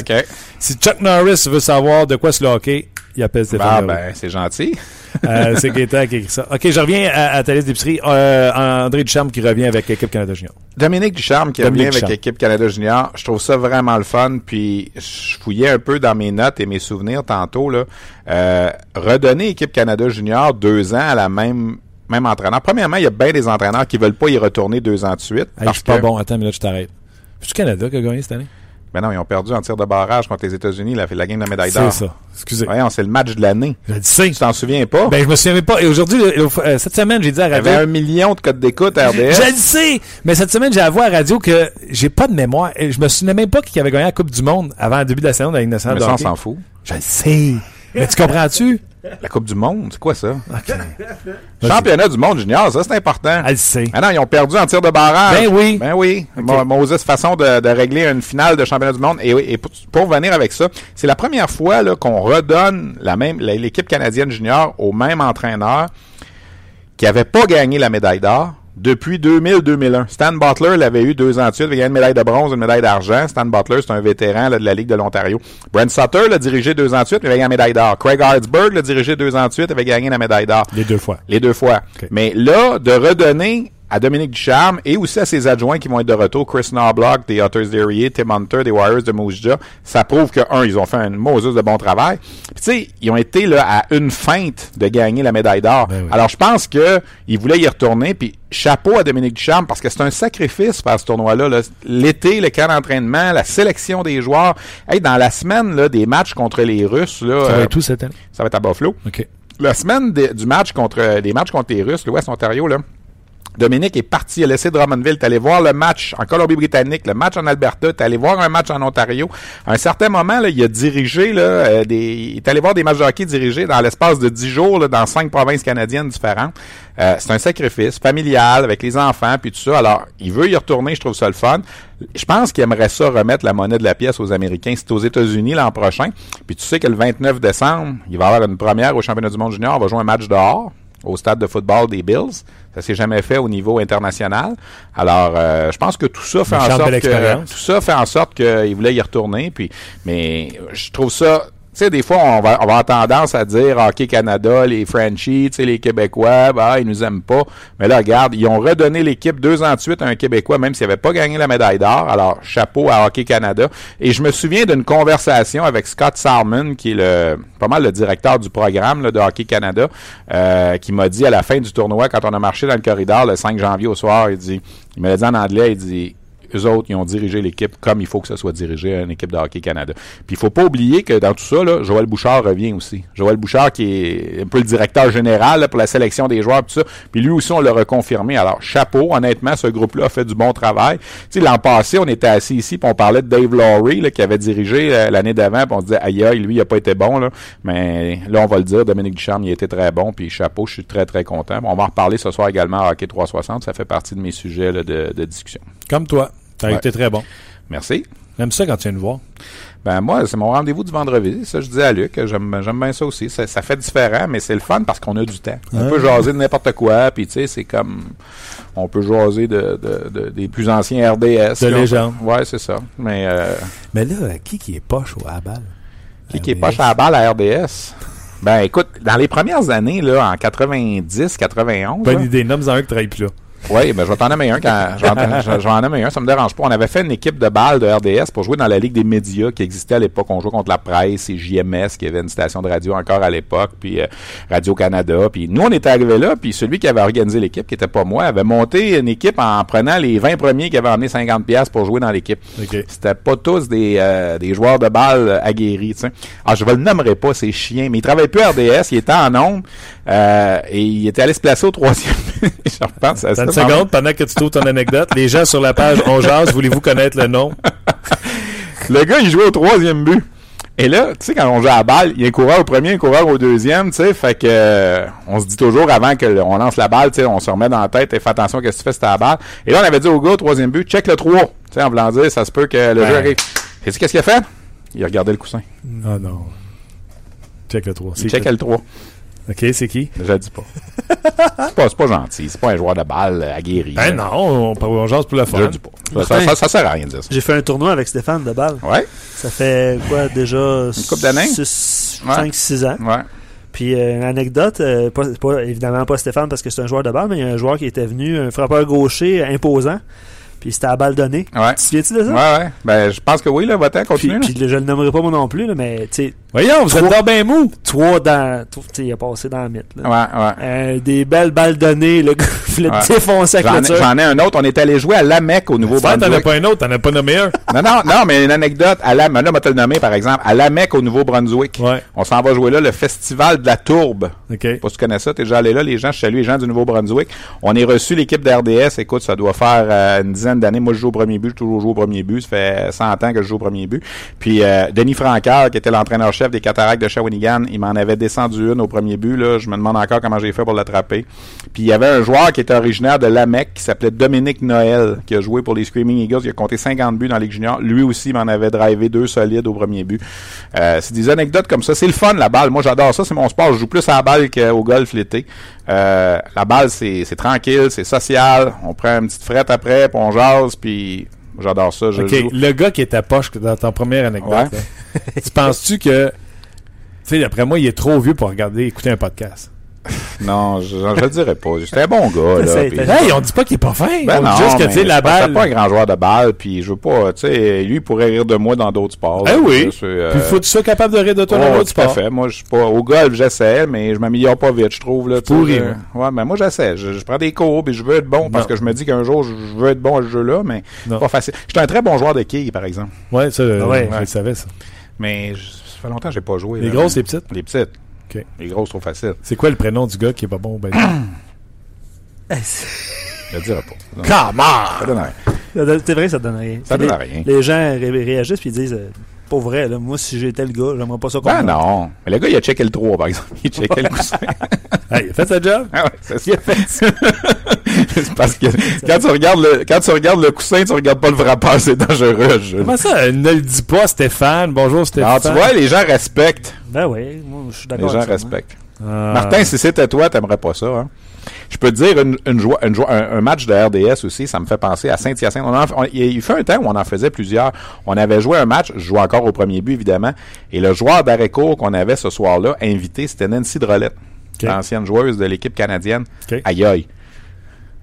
si Chuck Norris veut savoir de quoi c'est le hockey, il appelle Stéphane Ah, ben, c'est gentil. Euh, c'est Gaétan qui écrit ça. OK, je reviens à, à ta liste d'épicerie. Euh, André Ducharme qui revient avec l'équipe Canada Junior. Dominique Ducharme qui Dominique revient avec l'équipe Canada Junior, je trouve ça vraiment le fun. Puis je fouillais un peu dans mes notes et mes souvenirs tantôt. Là. Euh, redonner équipe Canada Junior deux ans à la même même entraîneur. Premièrement, il y a bien des entraîneurs qui veulent pas y retourner deux ans de suite. Hey, parce c'est pas que- bon. Attends, mais là, je t'arrête. C'est-tu Canada qui a gagné cette année? Ben non, ils ont perdu en tir de barrage contre les États-Unis, la, la game de médaille C'est d'or. ça. Excusez. Voyons, c'est le match de l'année. Je le sais. Tu t'en souviens pas? Ben, je me souviens même pas. Et aujourd'hui, le- le- euh, cette semaine, j'ai dit à il y radio. avait un million de codes d'écoute à RDS. Je le sais! Mais cette semaine, j'ai avoué à la radio que j'ai pas de mémoire. Et je me souvenais même pas qui avait gagné la Coupe du Monde avant le début de la saison de la Ligue nationale Mais ça, on s'en fout. Je le sais. Mais tu comprends-tu? La Coupe du Monde, c'est quoi ça? Championnat du monde junior, ça c'est important. Elle le sait. Ah non, ils ont perdu en tir de barrage. Ben oui. Ben oui. Ok. Mo- Moses, façon de, de régler une finale de championnat du monde. Et, pour, pour venir avec ça, c'est la première fois qu'on redonne la même l'équipe canadienne junior au même entraîneur qui avait pas gagné la médaille d'or depuis 2000-2001. Stan Butler l'avait eu deux ans de suite, il avait gagné une médaille de bronze, une médaille d'argent. Stan Butler, c'est un vétéran là, de la Ligue de l'Ontario. Brent Sutter l'a dirigé deux ans de suite, il avait gagné la médaille d'or. Craig Hartsburg l'a dirigé deux ans de suite, il avait gagné la médaille d'or. Les deux fois. Les deux fois. Mais là, de redonner à Dominique Ducharme et aussi à ses adjoints qui vont être de retour, Chris Knobloch des Otters d'Erie, Tim Hunter des Warriors de Moose ça prouve que, un, ils ont fait un Moses de bon travail. Puis tu sais, ils ont été là à une feinte de gagner la médaille d'or. Ben oui. Alors je pense que ils voulaient y retourner, puis chapeau à Dominique Ducharme parce que c'est un sacrifice faire ce tournoi-là. là. L'été, le camp d'entraînement, la sélection des joueurs. Hey, dans la semaine là, des matchs contre les Russes, là, Ça va euh, être tout cette année? ça va être à Buffalo. OK. La semaine du match contre des matchs contre les Russes, l'Ouest Ontario, là, Dominique est parti, il a laissé Drummondville, t'es allé voir le match en Colombie-Britannique, le match en Alberta, t'es allé voir un match en Ontario. À un certain moment, là, il a dirigé, là, euh, il est allé voir des matchs de hockey dirigés dans l'espace de dix jours, dans cinq provinces canadiennes différentes. Euh, c'est un sacrifice familial avec les enfants puis tout ça. Alors, il veut y retourner, je trouve ça le fun. Je pense qu'il aimerait ça remettre la monnaie de la pièce aux Américains. C'est aux États-Unis l'an prochain. Puis tu sais que le 29 décembre, il va y avoir une première au championnat du monde junior. On va jouer un match dehors au stade de football des Bills. Ça s'est jamais fait au niveau international. Alors, euh, je pense que tout ça fait Une en sorte que tout ça fait en sorte qu'il voulait y retourner. Puis, mais je trouve ça. Tu sais, des fois, on va, avoir tendance à dire Hockey Canada, les Frenchies, les Québécois, bah, ils nous aiment pas. Mais là, regarde, ils ont redonné l'équipe deux ans de suite à un Québécois, même s'il n'avait pas gagné la médaille d'or. Alors, chapeau à Hockey Canada. Et je me souviens d'une conversation avec Scott Salmon, qui est le pas mal le directeur du programme là, de Hockey Canada, euh, qui m'a dit à la fin du tournoi, quand on a marché dans le corridor le 5 janvier au soir, il dit, il me l'a dit en anglais, il dit eux autres, ils ont dirigé l'équipe comme il faut que ça soit dirigé à une équipe de hockey Canada. Puis il faut pas oublier que dans tout ça, là, Joël Bouchard revient aussi. Joël Bouchard qui est un peu le directeur général là, pour la sélection des joueurs, tout ça. Puis lui aussi, on l'a reconfirmé. Alors, chapeau, honnêtement, ce groupe-là a fait du bon travail. Tu sais, l'an passé, on était assis ici, puis on parlait de Dave Lowry, là, qui avait dirigé euh, l'année d'avant, puis on disait, aïe, aïe, lui, il a pas été bon, là. Mais là, on va le dire, Dominique Ducharme, il été très bon, puis chapeau, je suis très, très content. On va en reparler ce soir également à Hockey 360. Ça fait partie de mes sujets là, de, de discussion. Comme toi. T'as Ouais. été très bon. Merci. J'aime ça quand tu viens nous voir. Ben moi, c'est mon rendez-vous du vendredi. Ça, je disais à Luc, j'aime j'aime bien ça aussi. Ça, ça fait différent, mais c'est le fun parce qu'on a du temps. On peut jaser de n'importe quoi, puis tu sais, c'est comme on peut jaser de, de, de- des plus anciens RDS. De puis on- légende. Ouais, c'est ça. Mais euh, Mais là, qui qui est poche au à balle? qui, qui est pas à la balle à RDS? Ben écoute, dans les premières années, là, en 90, 91, Bonne là, idée. Nomme-en un qui travaille plus là. Oui, ben je vais t'en nommer un quand je vais en- nommer un, ça me dérange pas. On avait fait une équipe de balles de RDS pour jouer dans la Ligue des médias qui existait à l'époque. On jouait contre la presse et JMS qui avait une station de radio encore à l'époque, puis euh, Radio Canada. Puis nous on était arrivés là, puis celui qui avait organisé l'équipe, qui était pas moi, avait monté une équipe en prenant les 20 premiers qui avaient emmené 50 pièces pour jouer dans l'équipe. OK. C'était pas tous des, euh, des joueurs de balles aguerris, tu sais. Ah, je ne le nommerai pas, c'est chien, mais il travaillait plus à RDS, il était en nombre, euh, et il était allé se placer au troisième. je repense à ça. Seconde, pendant que tu trouves ton anecdote. Les gens sur la page On Jase, voulez-vous connaître le nom? Le gars, il jouait au troisième but. Et là, tu sais, quand on joue à la balle, il y a un coureur au premier, un coureur au deuxième, tu sais, fait que euh, on se dit toujours avant que le- on lance la balle, tu sais, on se remet dans la tête et fais attention à ce que tu fais, c'est à la balle. Et là, on avait dit au gars au troisième but, check le 3. Tu sais, en voulant dire, ça se peut que le Ouais. jeu arrive. Et tu qu'est-ce qu'il a fait? Il a regardé le coussin. Ah non. Check le 3. Il checkait le 3. OK, c'est qui? Je le dis pas. c'est pas, pas gentil. C'est pas un joueur de balle aguerri. Ben non, on, on jase pour le Je fun. le dis pas. Ça, ça, ça, ça sert à rien de dire ça. J'ai fait un tournoi avec Stéphane de balle. Ouais, Ça fait quoi déjà couple d'années? 5 6 ans. ouais. Puis euh, une anecdote, euh, pas, pas- évidemment pas Stéphane parce que c'est un joueur de balle, mais il y a un joueur qui était venu, un frappeur gaucher imposant. Puis c'était à balle donnée. Ouais. Tu te souviens-tu de ça? Ouais, ouais. Ben, je pense que oui, là, va-t'en, Puis, continue. là. puis je le nommerai pas moi non plus, là, mais tu sais, Voyons, vous êtes Trois- dans ben mou. trois dans. Tu sais, il a passé dans la mythe. Là. Ouais, ouais. Euh, des belles balles données, le gars voulait Ouais. défoncer avec J'en ai, tir. j'en ai un autre. On est allé jouer à Lamec au Ça, t'en as Nouveau-Brunswick. pas un autre, t'en as pas nommé un. Non, non, non, mais une anecdote. À la, là, on va te le nommer, par exemple. À Lamec au Nouveau-Brunswick. Ouais. On s'en va jouer là, le Festival de la Tourbe. OK. Je sais pas si tu connais ça, t'es déjà allé là, les gens, je salue les gens du Nouveau-Brunswick. On est reçu l'équipe d'RDS, écoute, ça doit faire euh, une dizaine d'années. Moi, je joue au premier but, j'ai toujours joué au premier but. Ça fait 100 ans que je joue au premier but. Puis euh, Denis Francard, qui était l'entraîneur-chef des Cataractes de Shawinigan, il m'en avait descendu une au premier but. Là. Je me demande encore comment j'ai fait pour l'attraper. Puis il y avait un joueur qui était originaire de Lamec, qui s'appelait Dominique Noël, qui a joué pour les Screaming Eagles. Il a compté 50 buts dans Ligue junior. Lui aussi m'en avait drivé deux solides au premier but. Euh, c'est des anecdotes comme ça. C'est le fun, la balle. Moi, j'adore ça. C'est mon sport. Je joue plus à la balle qu'au golf l'été. Euh, la balle, c'est tranquille, c'est social. On prend une petite frette après, puis on jase, puis j'adore ça. Je joue. le gars qui est à poche dans ton première anecdote, Ouais. là, tu penses-tu que... Tu sais, d'après moi, il est trop vieux pour regarder, écouter un podcast. Non, je, je le dirais pas. C'était un bon gars, là. Hey, on dit pas qu'il est pas fin. Ben on non, dit juste que, tu sais, la balle... pas un grand joueur de balle, puis je veux pas, tu sais, lui, il pourrait rire de moi dans d'autres sports. Ah oui. Euh, Puis faut que tu sois capable de rire de toi oh, dans l'autre tout à sport. fait. Moi, je suis pas au golf, j'essaie, mais je m'améliore pas vite, je trouve là. pourri, je- Ouais, mais moi j'essaie. Je, je prends des cours, puis je veux être bon parce que je me dis qu'un jour je veux être bon à ce jeu-là, mais Non. c'est pas facile. J'étais un très bon joueur de quilles, par exemple, Ouais, ça, euh, ouais. je le savais, ça. mais ça fait longtemps que j'ai pas joué. Les là. grosses, les petites? les petites. OK. Les grosses, trop facile. C'est quoi le prénom du gars qui est pas bon? Ben, Je le dirai pas. Non, Come Ça donne rien. Ça donne- C'est vrai que ça donne rien. Ça les, donne rien. les gens ré- réagissent puis ils disent euh, Pas vrai, là, moi si j'étais le gars, j'aimerais pas ça comme Ben non. Mais le gars, il a checké le 3, par exemple. Il a checké le coussin. Hey, il a fait sa job? Ah ouais, c'est ça. c'est parce que quand tu regardes le quand tu regardes le coussin, tu regardes pas le frappeur, c'est dangereux. Je... Comment ça, ne le dis pas, Stéphane? Bonjour, Stéphane. Alors, tu vois, les gens respectent. Ben oui, moi je suis Les d'accord. gens avec ça, moi. respectent. Ah. Martin, si c'était toi, t'aimerais pas ça, hein? Je peux te dire, une, une joie, une joie- un, un match de RDS aussi, ça me fait penser à Saint-Hyacinthe. On en- on- il fait un temps où on en faisait plusieurs. On avait joué un match, je jouais encore au premier but, évidemment, et le joueur d'arrêt-court qu'on avait ce soir-là, invité, c'était Nancy Drolette, OK. l'ancienne joueuse de l'équipe canadienne. OK. Aïe aïe.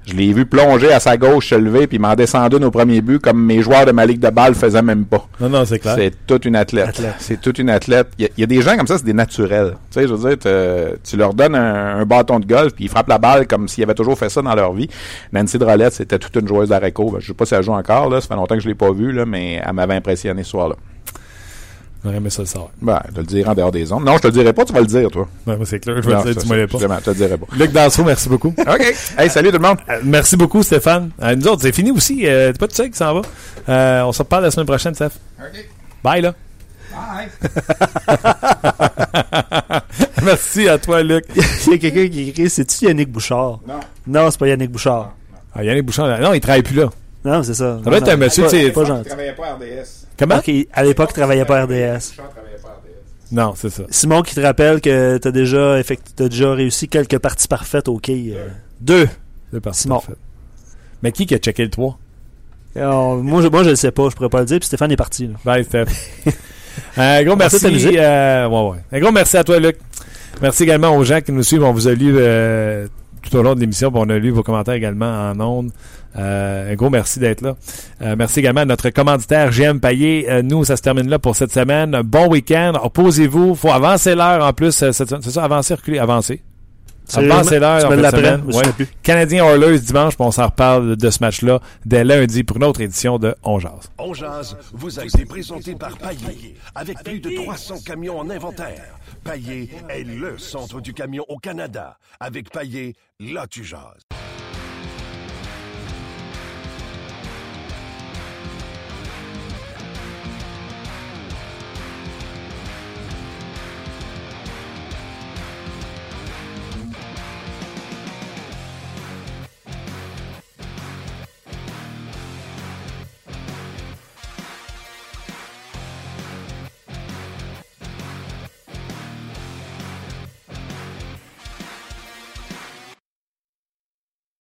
Je l'ai vu plonger à sa gauche, se lever, puis il m'en descendait au premier but, comme mes joueurs de ma ligue de balle faisaient même pas. Non, non, c'est clair. C'est toute une athlète. Athlète. C'est toute une athlète. Il y, a- il y a des gens comme ça, c'est des naturels. Tu sais, je veux dire, tu leur donnes un, un bâton de golf, puis ils frappent la balle comme s'ils avaient toujours fait ça dans leur vie. Nancy Drolette, c'était toute une joueuse d'Areco. Ben, je sais pas si elle joue encore, là. Ça fait longtemps que je l'ai pas vue, là, mais elle m'avait impressionné ce soir-là. J'aurais aimé ça le savoir. Ben, je te le dirai en dehors des ondes. Non, je te le dirai pas, tu vas le dire, toi. Moi, c'est clair. Je vais Non, te dire, tu m'en ça, pas. justement, Je te le dirai pas. Luc Danseau, merci beaucoup. OK. Hey, salut tout le monde. Euh, merci beaucoup, Stéphane. Euh, nous autres, c'est fini aussi. Euh, T'es pas tout seul qui s'en va. Euh, on se reparle la semaine prochaine, Steph. OK. Bye, là. merci à toi, Luc. Il y a quelqu'un qui écrit C'est-tu Yannick Bouchard? Non. Non, c'est pas Yannick Bouchard. Ah, Yannick Bouchard, là. non, il travaille plus là. Non, c'est ça. Ça doit être un monsieur, tu sais, pas gentil. travaillait pas à RDS. Comment? À l'époque, il travaillait pas RDS. travaillait pas à RDS. Non, c'est ça. Simon qui te rappelle que t'as déjà, effect- t'as déjà réussi quelques parties parfaites au quai. euh, Deux. C'est parti. Simon. parfait. Mais qui qui a checké le 3? Alors, moi, je, moi, je le sais pas, je pourrais pas le dire, puis Stéphane est parti. Là. Bye, Steph. Un gros merci. euh, ouais, ouais. Un gros merci à toi, Luc. Merci également aux gens qui nous suivent. On vous a lu euh, tout au long de l'émission. On a lu vos commentaires également en ondes. Euh, un gros merci d'être là. Euh, merci également à notre commanditaire GM Payé. Euh, nous, ça se termine là pour cette semaine. Bon week-end. Reposez-vous. faut avancer l'heure en plus. C'est ça, avancer, reculer, avancer. Avancer l'heure en fin semaine. Ouais. Canadien Oilers dimanche, puis on s'en reparle de ce match-là dès lundi pour une autre édition de On Jase. On jase vous a été présenté par Paillé, avec plus de 300 camions en inventaire. Paillé est le centre du camion au Canada. Avec Paillé, là tu jases.